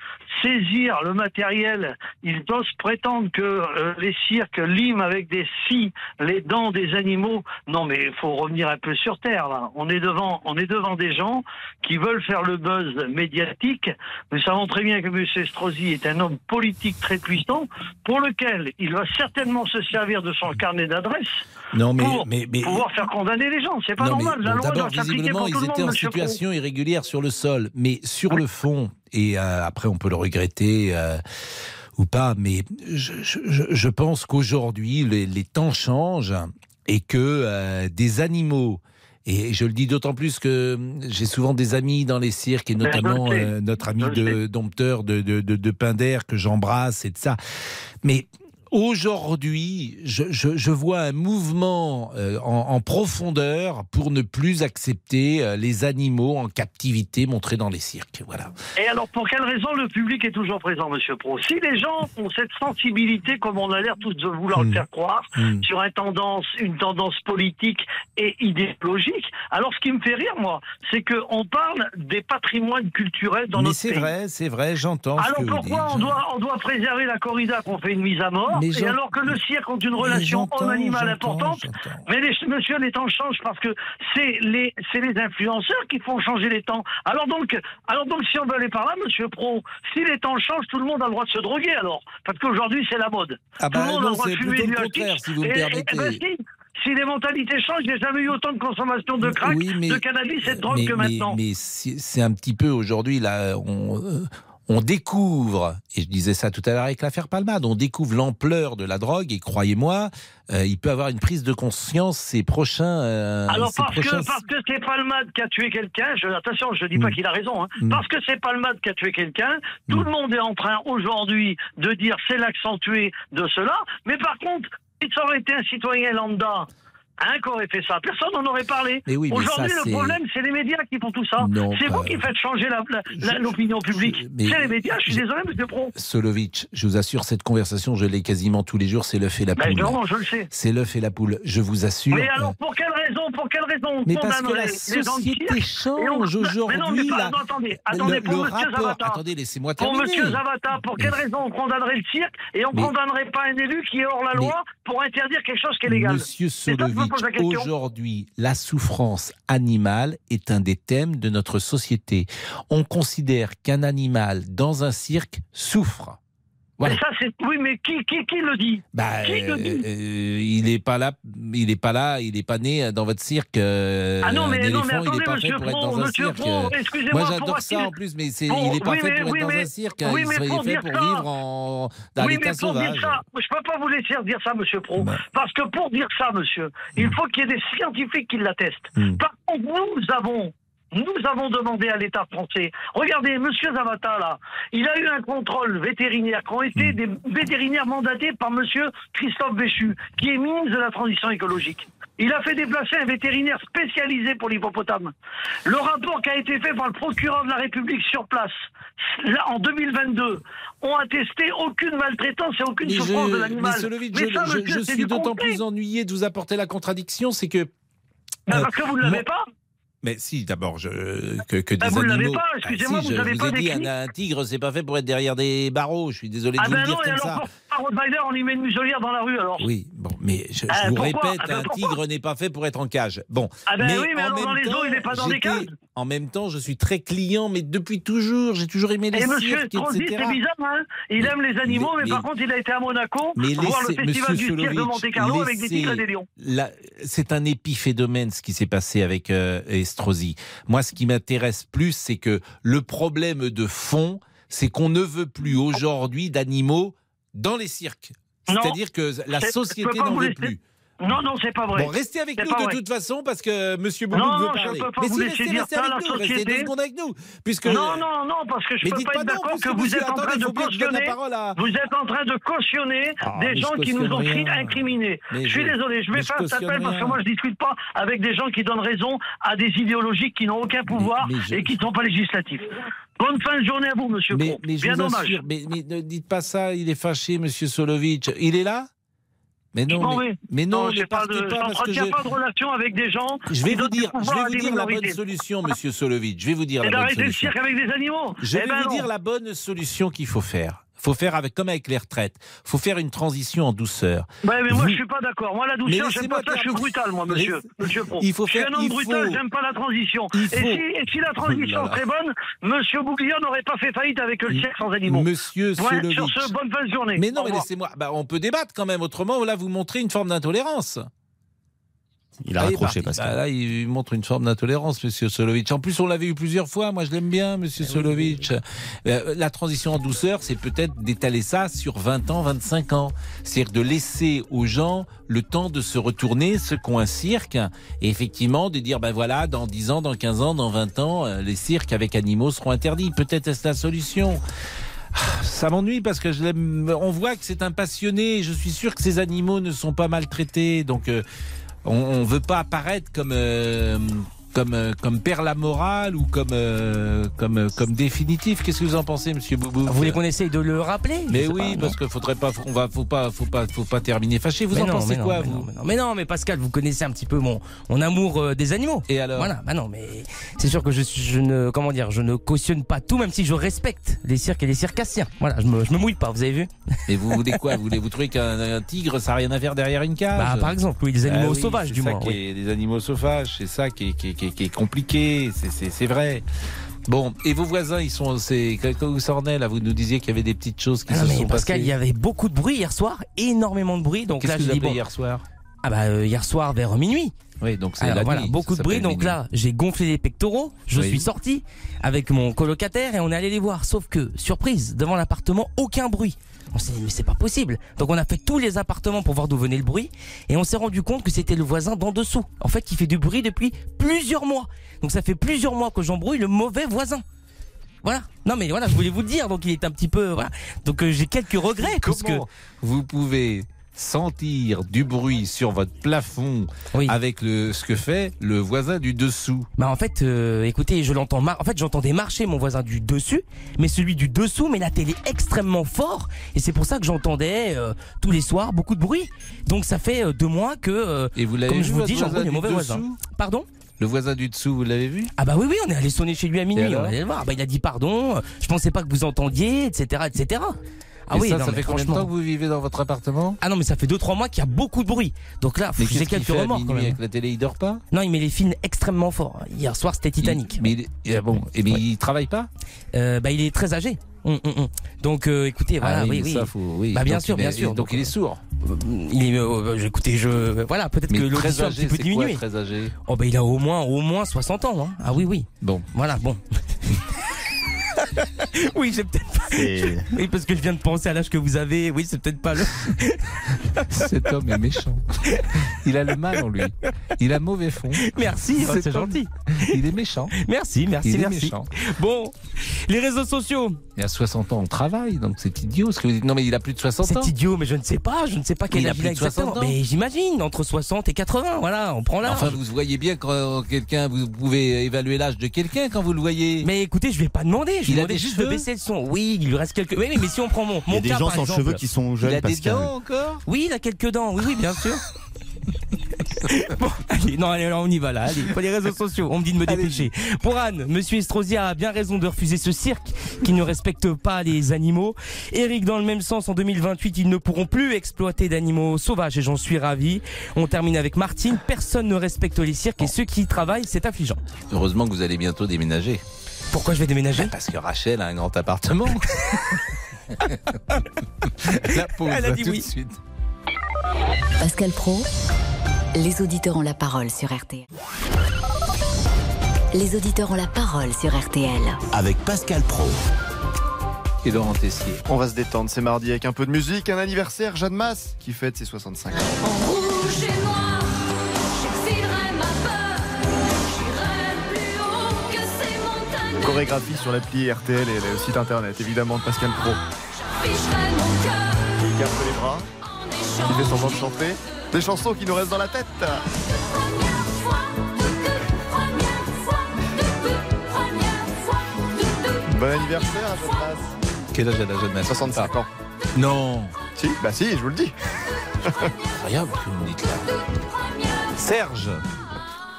saisir le matériel, ils osent prétendre que euh, les cirques liment avec des scies les dents des animaux. Non, mais il faut revenir un peu sur terre là. On est devant, on est devant des gens qui veulent faire le buzz médiatique. Nous savons très bien que M. Estrosi est un homme politique très puissant, pour lequel il va certainement se servir de son carnet Non, mais, pour mais, mais- pouvoir faire condamner les gens. C'est pas Non, normal. La loi doit s'appliquer ils tout le étaient en Pro. situation irrégulière sur le sol. Mais sur le fond, et euh, après on peut le regretter euh, ou pas, mais je, je- je- je pense qu'aujourd'hui, les, les temps changent et que euh, des animaux. Et je le dis d'autant plus que hum, j'ai souvent des amis dans les cirques, et Ben, notamment euh, notre ami Je le de dompteur de, de, de, de Pinder que j'embrasse et de ça. Mais Aujourd'hui, je, je- je vois un mouvement euh, en, en profondeur pour ne plus accepter euh, les animaux en captivité montrés dans les cirques. Voilà. Et alors, pour quelle raison le public est toujours présent, Monsieur Pro? Si les gens ont cette sensibilité, comme on a l'air tous de vouloir le faire croire, Mm. sur une tendance, une tendance politique et idéologique, alors ce qui me fait rire, moi, c'est qu'on parle des patrimoines culturels dans Mais notre c'est pays. vrai, c'est vrai, j'entends Alors pourquoi on doit, on doit préserver la corrida qu'on fait une mise à mort Mais Et alors que le cirque ont une Mais relation homme-animal j'entends, importante Mais les, monsieur, les temps changent parce que c'est les, c'est les influenceurs qui font changer les temps. Alors donc, alors donc, si on veut aller par là, monsieur Pro, si les temps changent, tout le monde a le droit de se droguer alors. Parce qu'aujourd'hui, c'est la mode. Ah tout bah le monde a le droit de fumer du hashish. si vous me Et- eh ben si, les mentalités changent, il n'y a jamais eu autant de consommation de crack, Oui, mais- de cannabis et de drogue mais, que mais- maintenant. mais c'est c'est un petit peu aujourd'hui là, on, euh, on découvre, et je disais ça tout à l'heure avec l'affaire Palmade, on découvre l'ampleur de la drogue et croyez-moi, euh, il peut avoir une prise de conscience ces prochains. euh, Alors ces parce prochains- que parce que c'est Palmade qui a tué quelqu'un, je, attention, je dis pas Mm. qu'il a raison, hein, Mm. parce que c'est Palmade qui a tué quelqu'un, tout le monde est en train aujourd'hui de dire c'est l'accentué de cela, mais par contre, si ça aurait été un citoyen lambda, hein, qui aurait fait ça, personne n'en aurait parlé. Oui, aujourd'hui, le problème, c'est les médias qui font tout ça. C'est vous qui faites changer la- la- la- l'opinion publique. mais- C'est les médias, je suis je- désolé, monsieur Pro. Solovic, je vous assure, cette conversation, je l'ai quasiment tous les jours, c'est l'œuf et la Ben, poule. non, je le sais. C'est l'œuf et la poule, je vous assure. Mais alors, pour quelle raison, pour quelle raison on Mais parce que condamnerait la les gens de société change aujourd'hui, Mais non, mais là. pardon, attendez, attendez, Le- pour le Monsieur rapport- Zavata. attendez, laissez-moi Pour terminer. Monsieur Zavata, pour quelle raison on condamnerait le cirque et on Mais- condamnerait pas un élu qui est hors la loi pour interdire quelque chose qui est légal? Monsieur C'est la aujourd'hui, la souffrance animale est un des thèmes de notre société. On considère qu'un animal dans un cirque souffre. Voilà. Mais ça, c'est. Oui, mais qui, qui, qui le dit? Bah, Qui le dit? euh, il n'est pas là, il est pas là, il n'est pas né dans votre cirque. euh, Ah non, mais- non, mais il attendez, n'est pas fait monsieur Pro, monsieur cirque. Pro, excusez-moi, Moi, j'adore ça en plus, mais il n'est pas oui, fait mais- pour oui, être dans un cirque. hein. oui, il mais serait pour fait dire pour ça- vivre en, dans oui, mais pour dire ça, je peux pas vous laisser dire ça, monsieur Pro, Bah. parce que pour dire ça, monsieur, il faut qu'il y ait des scientifiques qui l'attestent. Hmm. Par contre, nous avons, nous avons demandé à l'État français. Regardez, monsieur Zavata là, il a eu un contrôle vétérinaire qui ont été des vétérinaires mandatés par monsieur Christophe Béchu, qui est ministre de la transition écologique. Il a fait déplacer un vétérinaire spécialisé pour l'hippopotame. Le rapport qui a été fait par le procureur de la République sur place, là, en 2022, ont attesté aucune maltraitance et aucune Mais je- souffrance de l'animal. Mais je, ça, je- monsieur, je c'est suis d'autant plus ennuyé de vous apporter la contradiction, c'est que. Ben, euh, parce que vous ne l'avez pas. Mais si, d'abord, je, que, que Ben, des vous ne animaux. l'avez pas, Ah, excusez-moi, si, vous je vous pas ai dit, un, un tigre, c'est pas fait pour être derrière des barreaux. Je suis désolé de Ah vous ben le dire non, et comme ça. Rottweiler, on lui met une muselière dans la rue alors Oui, bon, mais je, je Ah, vous répète, Ah ben un tigre n'est pas fait pour être en cage. Bon, Ah ben oui, mais en alors dans même les temps, eaux, il n'est pas dans j'étais- cages. En même temps, je suis très client, mais depuis toujours, j'ai toujours aimé les Et monsieur etc. c'est bizarre, hein Il aime les animaux, mais, mais- par contre, il a été à Monaco Mais voir le laissez- festival du cirque de Monte Carlo avec des laissez- tigres et des lions. c'est un épiphénomène ce qui s'est passé avec euh, Estrosi. Moi, ce qui m'intéresse plus, c'est que le problème de fond, c'est qu'on ne veut plus aujourd'hui d'animaux dans les cirques. Non, C'est-à-dire que la société n'en veut plus. Non, non, c'est pas vrai. Bon, restez avec nous de vrai. toute façon parce que Monsieur Non, veut non, je parler. peux pas Mais vous si, laisser restez, dire restez ça, avec la nous, restez société. deux secondes avec nous. Puisque... Non, non, non, parce que je Mais peux pas être non, d'accord que vous êtes en train de cautionner. à- Vous êtes en train de cautionner Ah, des gens qui nous ont incriminés. Mais Je suis je- désolé, je mais vais faire cautionne appel parce que moi je discute pas avec des gens qui donnent raison à des idéologies qui n'ont aucun pouvoir et qui ne sont pas législatifs. Bonne fin de journée à vous, monsieur Mais, Pro. mais je Bien vous dommage. assure, mais, mais ne dites pas ça, il est fâché, Monsieur Solovic. Il est là? Mais non, m'en mais, vais. mais non, j'ai ne pas de, pas parce que je... pas de relation avec des gens. Je vais vous dire, je vais vous dire la bonne solution, Monsieur Solovic. Je vais vous dire la bonne d'arrêter le solution. cirque avec des animaux. Je Eh vais ben vous non. dire la bonne solution qu'il faut faire. Faut faire avec comme avec les retraites. faut faire une transition en douceur. Ouais, mais moi Vous- je suis pas d'accord. Moi la douceur, j'aime pas ça, je suis brutal, moi, monsieur. Monsieur Pro. Il faut je suis faire- un homme brutal, faut- j'aime pas la transition. Il Et, faut- si, et si la transition Oh serait bonne, monsieur Bouglione n'aurait pas fait faillite avec le cirque sans animaux. Monsieur Ouais. Sur ce, bonne fin de journée. Mais non, Au mais laissez-moi. Bah, on peut débattre quand même. Autrement, là, vous montrez une forme d'intolérance. Il a Ah, raccroché, parti. Pascal. Bah, là, il montre une forme d'intolérance, Monsieur Solovic. En plus, on l'avait eu plusieurs fois. Moi, je l'aime bien, Monsieur Eh Solovic. Euh, la transition en douceur, c'est peut-être d'étaler ça sur 20 ans, 25 ans. C'est-à-dire de laisser aux gens le temps de se retourner, ceux qui ont un cirque, et effectivement de dire, ben voilà, dans 10 ans, dans 15 ans, dans 20 ans, euh, les cirques avec animaux seront interdits. Peut-être est-ce la solution. Ça m'ennuie parce que je l'aime- on voit que c'est un passionné. Je suis sûr que ces animaux ne sont pas maltraités. Donc, euh, on, on veut pas apparaître comme. euh, comme, euh, comme père la morale ou comme, euh, comme, euh, comme définitif. Qu'est-ce que vous en pensez, monsieur Boubou Vous voulez qu'on essaye de le rappeler? Mais oui, pas, parce qu'il faudrait pas, on va, faut pas, faut pas, faut pas terminer fâché. Vous Mais en non, pensez non, quoi, mais vous non, mais non, mais non, mais Pascal, vous connaissez un petit peu mon, mon amour des animaux. Et alors? Voilà, bah non, mais c'est sûr que je, ne, comment dire, je ne cautionne pas tout, même si je respecte les cirques et les circassiens. Voilà, je me, je me mouille pas, vous avez vu? Et vous voulez quoi? Vous, voulez, vous trouvez qu'un un tigre, ça n'a rien à faire derrière une cage? Bah, par exemple, oui, des animaux Ah oui, sauvages, du moins, oui. des animaux sauvages, c'est ça qui est, qui est- qui est- qui est compliqué, c'est- vrai. Bon, et vos voisins, ils sont, c'est quand vous en est là, vous nous disiez qu'il y avait des petites choses qui Ah se mais sont Pascal, passées. il y avait beaucoup de bruit hier soir, énormément de bruit. Donc là, que vous bon. hier soir? Ah bah euh, hier soir vers minuit. Oui, donc c'est la voilà, nuit, beaucoup ça de bruit. Donc minuit. là, j'ai gonflé les pectoraux, je Oui. suis sorti avec mon colocataire et on est allé les voir. Sauf que, surprise, devant l'appartement, aucun bruit. On s'est dit, mais c'est pas possible. Donc on a fait tous les appartements pour voir d'où venait le bruit et on s'est rendu compte que c'était le voisin d'en dessous. En fait, qui fait du bruit depuis plusieurs mois. Donc ça fait plusieurs mois que j'embrouille le mauvais voisin. Voilà. Non mais voilà, je voulais vous le dire. Donc il est un petit peu voilà. Donc euh, j'ai quelques regrets parce que Comment vous pouvez sentir du bruit sur votre plafond avec le, ce que fait le voisin du dessous. Bah en fait, euh, écoutez, je l'entends. En fait, j'entendais marcher mon voisin du dessus, mais celui du dessous met la télé extrêmement fort, et c'est pour ça que j'entendais euh, tous les soirs beaucoup de bruit. Donc ça fait euh, deux mois que, Et vous l'avez comme je vous dis, les du mauvais voisins. Pardon? Le voisin du dessous, vous l'avez vu? Ah bah oui oui, on est allé sonner chez lui à minuit, on est allé le voir. Bah il a dit pardon, je pensais pas que vous entendiez, etc., etc. Ah Et oui, ça, non, ça fait combien de temps que vous vivez dans votre appartement? Ah non, mais ça fait 2-3 mois qu'il y a beaucoup de bruit. Donc là, Mais j'ai qu'est-ce qu'il quelques remords quand même. avec la télé? Il dort pas? Non, il met les films extrêmement forts. Hier soir, c'était Titanic. Mais il, ah bon, et mais il travaille pas? Euh, bah, il est très âgé. Hum, hum, hum. Donc, euh, écoutez, voilà, Ah oui, oui, oui. ça, faut- oui. Bah, bien Donc, sûr, est- bien sûr. donc il est sourd. Il est, euh, écoutez, je, voilà, peut-être que l'audition a un petit peu c'est quoi, diminué. très âgé? Oh, bah, il a au moins, au moins 60 ans, hein. Ah oui, oui. Bon. Voilà, bon. oui, j'ai peut-être pas. Oui, parce que je viens de penser à l'âge que vous avez. Oui, c'est peut-être pas le. Cet homme est méchant. Il a le mal en lui. Il a mauvais fond. Merci, oh, Cet c'est gentil. Il est méchant. Merci, merci, Il est merci. méchant. Bon, les réseaux sociaux. Et à 60 ans, on travaille, donc c'est idiot. Ce que vous dites. Non, mais il a plus de 60 ans. C'est idiot, mais je ne sais pas, je ne sais pas quel Il a âge plus il a de 60 exactement. ans. Mais j'imagine, entre 60 et 80, voilà, on prend l'âge. Enfin, vous voyez bien quand euh, quelqu'un, vous pouvez évaluer l'âge de quelqu'un quand vous le voyez. Mais écoutez, je vais pas demander, je Il vais a juste cheveux de baisser le son. Oui, il lui reste quelques. Oui, mais, mais si on prend mon, Il y a des cas, gens sans exemple. cheveux qui sont Il jeunes, a des Pascal. dents encore Oui, il a quelques dents, oui, oui, bien sûr. bon, allez, non, allez, on y va là, allez, pour les réseaux sociaux, on me dit de me dépêcher. Pour Anne, Monsieur Estrosi a bien raison de refuser ce cirque qui ne respecte pas les animaux. Eric, dans le même sens, en 2028, ils ne pourront plus exploiter d'animaux sauvages et j'en suis ravi. On termine avec Martine, personne ne respecte les cirques et ceux qui y travaillent, c'est affligeant. Heureusement que vous allez bientôt déménager. Pourquoi je vais déménager Parce que Rachel a un grand appartement. La pause, Elle a dit tout oui. de suite. Pascal Pro, les auditeurs ont la parole sur RTL. Les auditeurs ont la parole sur RTL. Avec Pascal Pro. Et Laurent Tessier. On va se détendre, c'est mardi avec un peu de musique, un anniversaire, Jeanne Masse qui fête ses 65 ans. Chorégraphie sur l'appli RTL et le site internet évidemment de Pascal Pro. Qui garde les bras, qui fait semblant de chanter. Des chansons qui nous restent dans la tête. Bon anniversaire à Masse. Quel âge a Jeanne Masse 65 ans. Non. Si, bah si, je vous le dis. Incroyable que vous me dites là. Serge.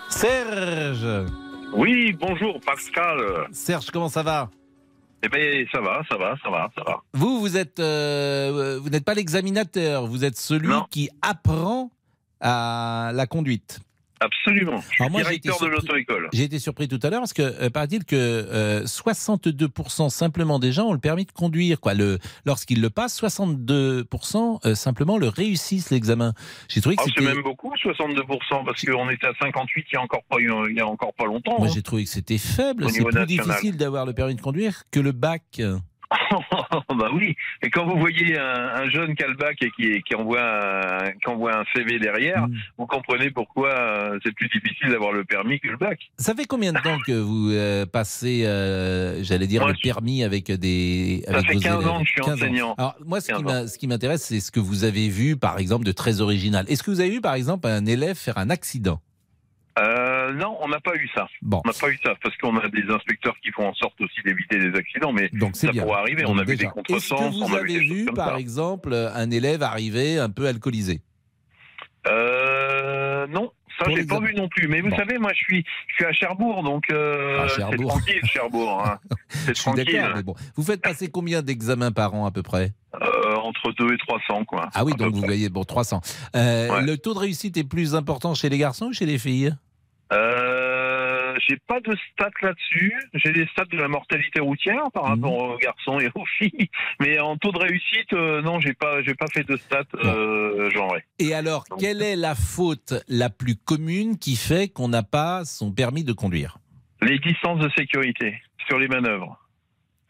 Serge. Oui, bonjour Pascal. Serge, comment ça va Eh bien, ça va, ça va, ça va, ça va. Vous, vous êtes, euh, vous n'êtes pas l'examinateur, vous êtes celui Non. qui apprend à la conduite. Absolument. Je suis Alors moi, j'ai été directeur de surpris- l'auto-école. J'ai été surpris tout à l'heure parce que euh, paraît-il que euh, 62% simplement des gens ont le permis de conduire. Quoi. Le, lorsqu'ils le passent, 62% euh, simplement le réussissent l'examen. J'ai trouvé que Ah, c'est même beaucoup, 62%, parce qu'on était à 58 il y a encore pas, il y a encore pas longtemps. Moi, hein. j'ai trouvé que c'était faible. C'est plus national. difficile d'avoir le permis de conduire que le bac. bah oui. Et quand vous voyez un, un jeune Calbac et qui, qui envoie un, qui envoie un CV derrière, Mm. vous comprenez pourquoi euh, c'est plus difficile d'avoir le permis que le bac. Ça fait combien de temps que vous euh, passez, euh, j'allais dire, Moi, le permis avec des. Ça avec fait vos 15 ans élèves que je suis 15 ans. enseignant. Alors, moi, ce qui 15 m'a- ce qui m'intéresse, c'est ce que vous avez vu, par exemple, de très original. Est-ce que vous avez vu, par exemple, un élève faire un accident? Euh, non, on n'a pas eu ça. Bon. On n'a pas eu ça parce qu'on a des inspecteurs qui font en sorte aussi d'éviter des accidents, mais Donc, c'est ça bien. pourrait arriver. Donc, on a vu des contresens, Est-ce que vous on a vu avez des vu, comme par ça. exemple, un élève arriver un peu alcoolisé? Euh, non, ça j'ai pas vu non plus. Mais vous Bon. savez, moi je suis, je suis à Cherbourg, donc euh, À c'est Cherbourg. tranquille, Cherbourg. Hein. C'est tranquille. d'accord, mais bon. Vous faites passer combien d'examens par an à peu près? Euh, entre 2 et 300, quoi. Ah oui, donc vous près. voyez, bon, 300. Euh, Ouais. Le taux de réussite est plus important chez les garçons ou chez les filles? Euh, j'ai pas de stats là-dessus. J'ai des stats de la mortalité routière par Mhm. rapport aux garçons et aux filles. Mais en taux de réussite, euh, non, j'ai pas, j'ai pas fait de stats euh, genrées. Et alors, quelle est la faute la plus commune qui fait qu'on n'a pas son permis de conduire? Les distances de sécurité sur les manœuvres.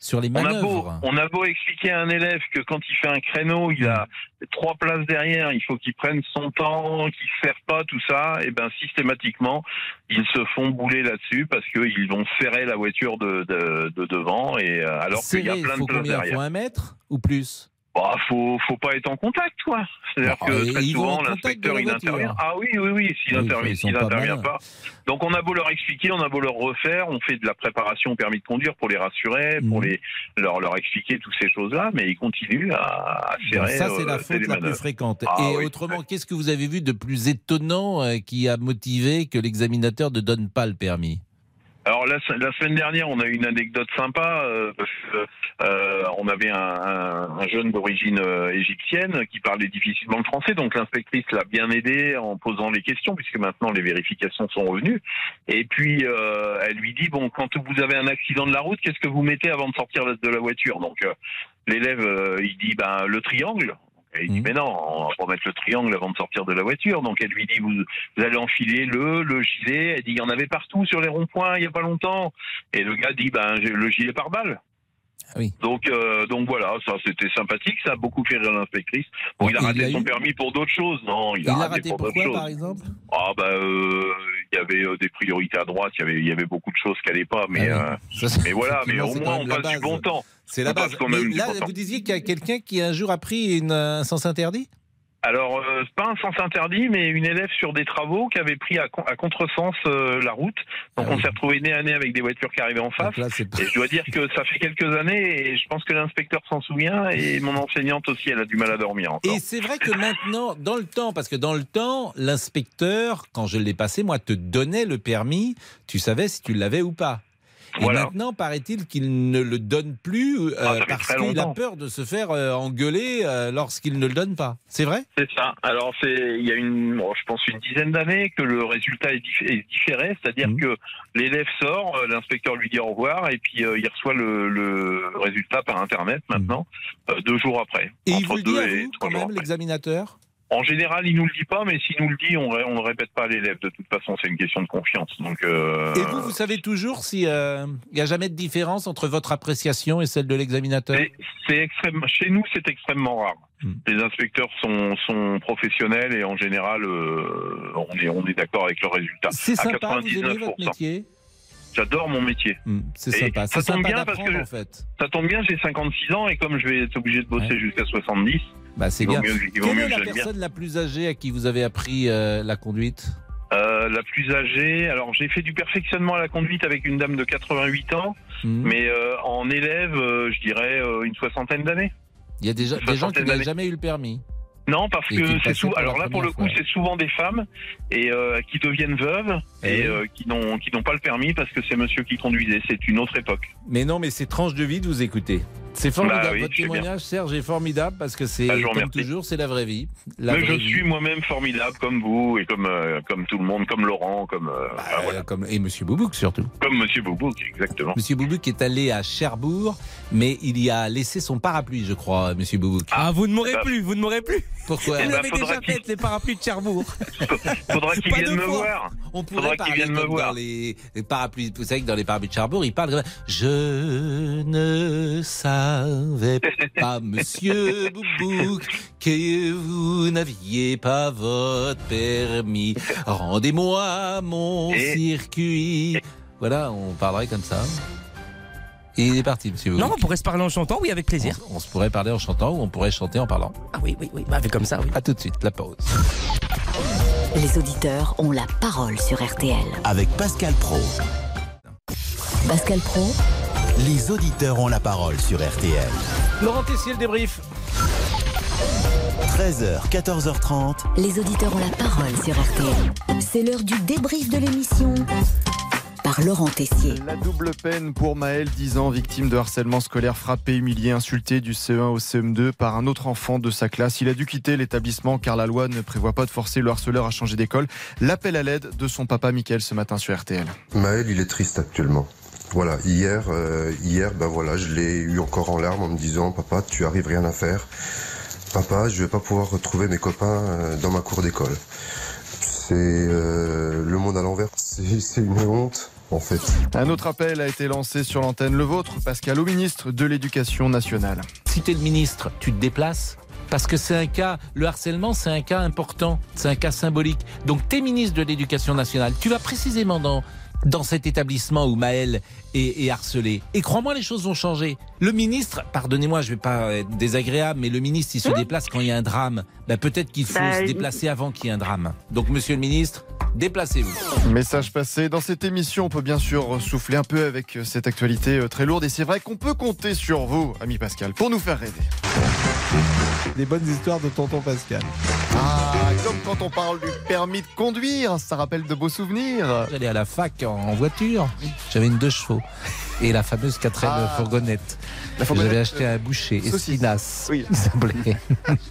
Sur les On a, beau, manœuvres. on a beau expliquer à un élève que quand il fait un créneau, il a trois places derrière, il faut qu'il prenne son temps, qu'il se serre pas, tout ça, et ben systématiquement, ils se font bouler là-dessus parce qu'ils vont serrer la voiture de, de, de devant, et euh, alors qu'il y a plein de places derrière. Faut un mètre ou plus? Bah, faut, faut pas être en contact, quoi. C'est-à-dire Bon, que très souvent, l'inspecteur, il intervient. Ah oui, oui, oui, s'il Oui, intervient, ils sont s'il pas. Donc, on a beau leur expliquer, on a beau leur refaire, on fait de la préparation au permis de conduire pour les rassurer, Mhm. pour les, leur, leur expliquer toutes ces choses-là, mais ils continuent à, serrer. Ça, c'est euh, la les faute la plus fréquente. Ah Et oui. autrement, qu'est-ce que vous avez vu de plus étonnant euh, qui a motivé que l'examinateur ne donne pas le permis? Alors la, se- la semaine dernière, on a eu une anecdote sympa euh, euh, on avait un, un- un jeune d'origine euh, égyptienne qui parlait difficilement le français, donc l'inspectrice l'a bien aidé en posant les questions puisque maintenant les vérifications sont revenues. Et puis euh, elle lui dit bon, quand vous avez un accident de la route, qu'est-ce que vous mettez avant de sortir de la voiture? Donc euh, l'élève il dit ben le triangle. Il dit, mais non, on va pas mettre le triangle avant de sortir de la voiture. Donc elle lui dit, vous, vous allez enfiler le, le gilet. Elle dit, il y en avait partout sur les ronds-points il y a pas longtemps. Et le gars dit, ben, j'ai le gilet par balle. Donc, euh, donc voilà, ça c'était sympathique, ça a beaucoup fait rire l'inspectrice. Bon, il a il raté a son eu- permis pour d'autres choses, non Il, Il a raté, raté pour d'autres choses. par exemple? Ah bah, euh, il y avait euh, des priorités à droite, il y avait, il y avait beaucoup de choses qui allaient pas, mais, Ah euh, mais voilà, mais au moins on passe du bon temps. C'est la base. quand même là, vous disiez qu'il y a quelqu'un qui un jour a pris une, un sens interdit? Alors, euh, c'est pas un sens interdit, mais une élève sur des travaux qui avait pris à, con- à contresens euh, la route. Donc, on s'est retrouvé nez à nez avec des voitures qui arrivaient en face. Et je dois dire que ça fait quelques années, et je pense que l'inspecteur s'en souvient, et mon enseignante aussi, elle a du mal à dormir encore. Et c'est vrai que maintenant, dans le temps, parce que dans le temps, l'inspecteur, quand je l'ai passé, moi, te donnait le permis, tu savais si tu l'avais ou pas. Et maintenant, paraît-il qu'il ne le donne plus euh, Ah, parce qu'il a peur de se faire euh, engueuler euh, lorsqu'il ne le donne pas. C'est vrai? C'est ça. Alors c'est, il y a une, bon, je pense une dizaine d'années que le résultat est, dif- est différé, c'est-à-dire Mmh. que l'élève sort, euh, l'inspecteur lui dit au revoir et puis euh, il reçoit le, le résultat par internet maintenant, euh, deux jours après. Mmh. Et il vous le dit deux à vous, quand même, l'examinateur? En général, il nous le dit pas, mais s'il nous le dit, on, on ne répète pas à l'élève. De toute façon, c'est une question de confiance. Donc, euh, Et vous, vous savez toujours si euh, n'y a jamais de différence entre votre appréciation et celle de l'examinateur? C'est- c'est extrêmement, chez nous, c'est extrêmement rare. Hmm. Les inspecteurs sont, sont professionnels et en général, euh, on est, on est d'accord avec leurs résultats. C'est sympa, vous aimez 99%. votre métier? J'adore mon métier. C'est Et sympa. Ça C'est tombe sympa bien parce que je- en fait. ça tombe bien, j'ai 56 ans et comme je vais être obligé de bosser jusqu'à 70, Bah, c'est bien. mieux, Quelle mieux est la bien. personne la plus âgée à qui vous avez appris euh, la conduite? Euh, la plus âgée, alors j'ai fait du perfectionnement à la conduite avec une dame de 88 ans, Mhm. mais euh, en élève, je dirais une soixantaine d'années. Il y a des gens qui n'ont jamais eu le permis. Non, parce Et que c'est passaient sou- pour la alors là pour le coup c'est souvent des femmes et euh, qui deviennent veuves Eh et oui. euh, qui n'ont qui n'ont pas le permis parce que c'est monsieur qui conduisait. C'est une autre époque. Mais non, mais c'est tranche de vie de vous écouter. C'est formidable. Bah oui, Votre bien. témoignage, Serge, est formidable parce que c'est, Bah, comme toujours, c'est la vraie vie. La Mais je vie. suis moi-même formidable comme vous et comme euh, comme tout le monde, comme Laurent, comme euh, Bah, voilà. Comme, et Monsieur Boubouk surtout. comme Monsieur Boubouk exactement. Monsieur Boubouk est allé à Cherbourg, mais il y a laissé son parapluie, je crois, Monsieur Boubouk. Ah, vous ne m'aurez bah, plus, vous ne m'aurez plus. Pourquoi Vous Eh ben, avez faudra déjà qu'il- fait les parapluies de Cherbourg. Faudra qu'il vienne me fois. voir. On pourrait Faudra qu'il parler vienne me comme voir. dans les, les parapluies. Vous savez que dans les parapluies de Cherbourg, il parle comme Je ne savais pas, monsieur Boubouk, que vous n'aviez pas votre permis. Rendez-moi mon Et- circuit. Voilà, on parlerait comme ça. Et il est parti, monsieur. Non, on pourrait se parler en chantant, oui, avec plaisir. On, on se pourrait parler en chantant ou on pourrait chanter en parlant. Ah oui, oui, oui, bah, fait comme ça, oui. À tout de suite, la pause. Les auditeurs ont la parole sur RTL. Avec Pascal Pro. Pascal Pro, Les auditeurs ont la parole sur RTL. Laurent Tessier, le débrief. 13h, 14h30. les auditeurs ont la parole sur RTL. C'est l'heure du débrief de l'émission par Laurent Tessier. La double peine pour Maël, 10 ans, victime de harcèlement scolaire, frappé, humilié, insulté du CE1 au CM2 par un autre enfant de sa classe. Il a dû quitter l'établissement car la loi ne prévoit pas de forcer le harceleur à changer d'école. L'appel à l'aide de son papa Mickaël ce matin sur RTL. Maël, il est triste actuellement. Voilà, hier, euh, hier, ben voilà, je l'ai eu encore en larmes en me disant, papa, tu arrives rien à faire. Papa, je vais pas pouvoir retrouver mes copains euh, dans ma cour d'école. C'est euh, le monde à l'envers. C'est une honte, en fait. Un autre appel a été lancé sur l'antenne, le vôtre, Pascal, au ministre de l'Éducation nationale. Si tu es le ministre, tu te déplaces parce que c'est un cas, le harcèlement, c'est un cas important, c'est un cas symbolique. Donc, tu es ministre de l'Éducation nationale, tu vas précisément dans, dans cet établissement où Maël est, est harcelé. Et crois-moi, les choses vont changer. Le ministre, pardonnez-moi, je vais pas être désagréable, mais le ministre, il se déplace quand il y a un drame. Ben, Peut-être qu'il faut Bah, se déplacer avant qu'il y ait un drame. Donc, monsieur le ministre, déplacez-vous. Message passé. Dans cette émission, on peut bien sûr souffler un peu avec cette actualité euh, très lourde. Et c'est vrai qu'on peut compter sur vous, ami Pascal, pour nous faire rêver. Des bonnes histoires de tonton Pascal. Ah, comme quand on parle du permis de conduire, ça rappelle de beaux souvenirs. J'allais à la fac en, voiture. J'avais une deux chevaux. Et la fameuse 4 Ah. fourgonnette. J'avais acheté à un boucher, saucisse. Espinas. Oui. s'appelait.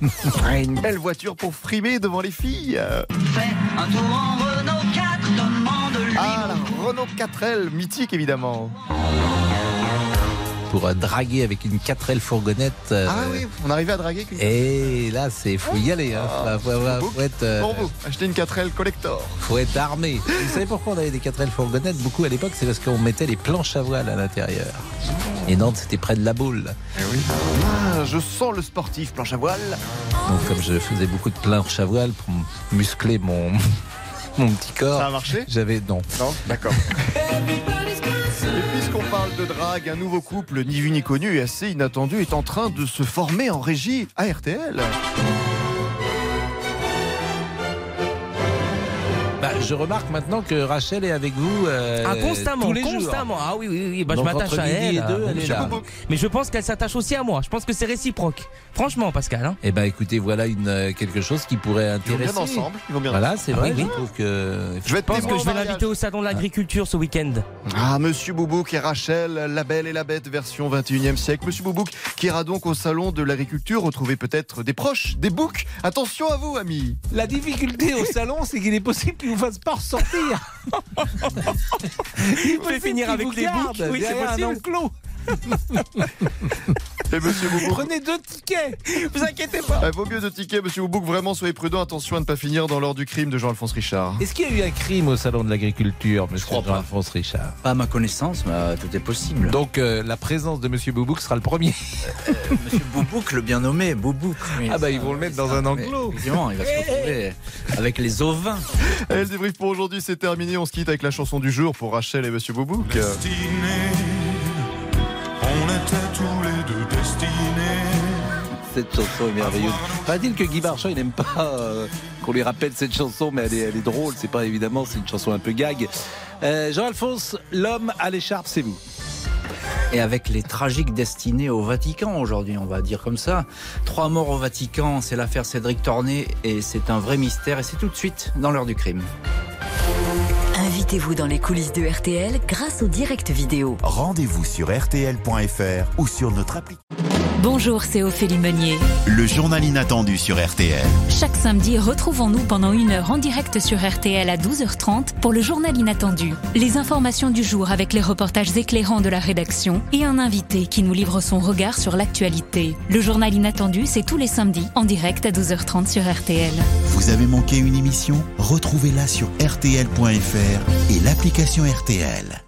Ah, une belle voiture pour frimer devant les filles. Un tour en Renault 4, demande-lui. Ah, la Renault 4L, mythique évidemment. Pour euh, draguer avec une 4L fourgonnette. euh, Ah oui, on arrivait à draguer avec une Et là, c'est faut y aller. Hein. Ah, faut, être, euh, Pour vous, achetez une 4L collector. faut être armé. Vous savez pourquoi on avait des 4L fourgonnettes Beaucoup à l'époque, c'est parce qu'on mettait les planches à voile à l'intérieur. Et Nantes, c'était près de la boule. Ah, je sens le sportif, planche à voile. Donc, comme je faisais beaucoup de planches à voile pour muscler mon, mon petit corps. Ça a marché? J'avais. Non. Non, d'accord. Et puisqu'on parle de drague, un nouveau couple, ni vu ni connu et assez inattendu, est en train de se former en régie à RTL. Je remarque maintenant que Rachel est avec vous. euh, Ah, constamment, tous les jours. constamment. Ah oui, oui, oui. Bah, je m'attache à elle. et deux, euh, elle est je- là. Mais je pense qu'elle s'attache aussi à moi. Je pense que c'est réciproque. Franchement, Pascal. Hein. Eh ben, écoutez, voilà une, euh, quelque chose qui pourrait Ils vont intéresser. bien ensemble. Ils vont bien Voilà, c'est Ah vrai. oui, Je trouve que. Je vais pense que je vais l'inviter au salon de l'agriculture ce week-end. Ah, Monsieur Boubouk et Rachel, la belle et la bête version 21e siècle. Monsieur Boubouk qui ira donc au salon de l'agriculture retrouver peut-être des proches, des boucs. Attention à vous, amis. La difficulté au salon, c'est qu'il est possible qu'il vous fasse pas ressortir. Il fait finir avec les boucs. Oui, c'est derrière un possible. enclos. Et Monsieur Boubouk. Prenez deux tickets. Vous inquiétez pas. Eh, vaut mieux de tickets, Monsieur Boubouk. Vraiment, soyez prudent. Attention à ne pas finir dans l'heure du crime de Jean-Alphonse Richard. Est-ce qu'il y a eu un crime au salon de l'agriculture, monsieur crois pas. Jean-Alphonse Richard? Pas à ma connaissance, mais euh, tout est possible. Donc, euh, la présence de monsieur Boubouk sera le premier. Monsieur Boubouk, le bien nommé, Boubouk. Oui, Ah bah, ça, ils vont le mettre ça, dans un enclos. Évidemment, il va se retrouver avec les ovins. Et le débrief pour aujourd'hui, c'est terminé. On se quitte avec la chanson du jour pour Rachel et Monsieur Boubouk. On était tous les deux destinés. Cette chanson est merveilleuse. Paraît-il que Guy Marchand, il n'aime pas euh, qu'on lui rappelle cette chanson, mais elle est, elle est drôle. C'est pas évidemment, c'est une chanson un peu gag. Euh, Jean-Alphonse, l'homme à l'écharpe, c'est vous. Et avec les tragiques destinées au Vatican aujourd'hui, on va dire comme ça. Trois morts au Vatican, c'est l'affaire Cédric Tornet et c'est un vrai mystère et c'est tout de suite dans l'heure du crime. Invitez-vous dans les coulisses de RTL grâce au direct vidéo. Rendez-vous sur RTL.fr ou sur notre appli. Bonjour, c'est Ophélie Meunier. Le journal inattendu sur RTL. Chaque samedi, retrouvons-nous pendant une heure en direct sur RTL à 12h30 pour le journal inattendu. Les informations du jour avec les reportages éclairants de la rédaction et un invité qui nous livre son regard sur l'actualité. Le journal inattendu, c'est tous les samedis en direct à 12h30 sur RTL. Vous avez manqué une émission? Retrouvez-la sur RTL.fr et l'application RTL.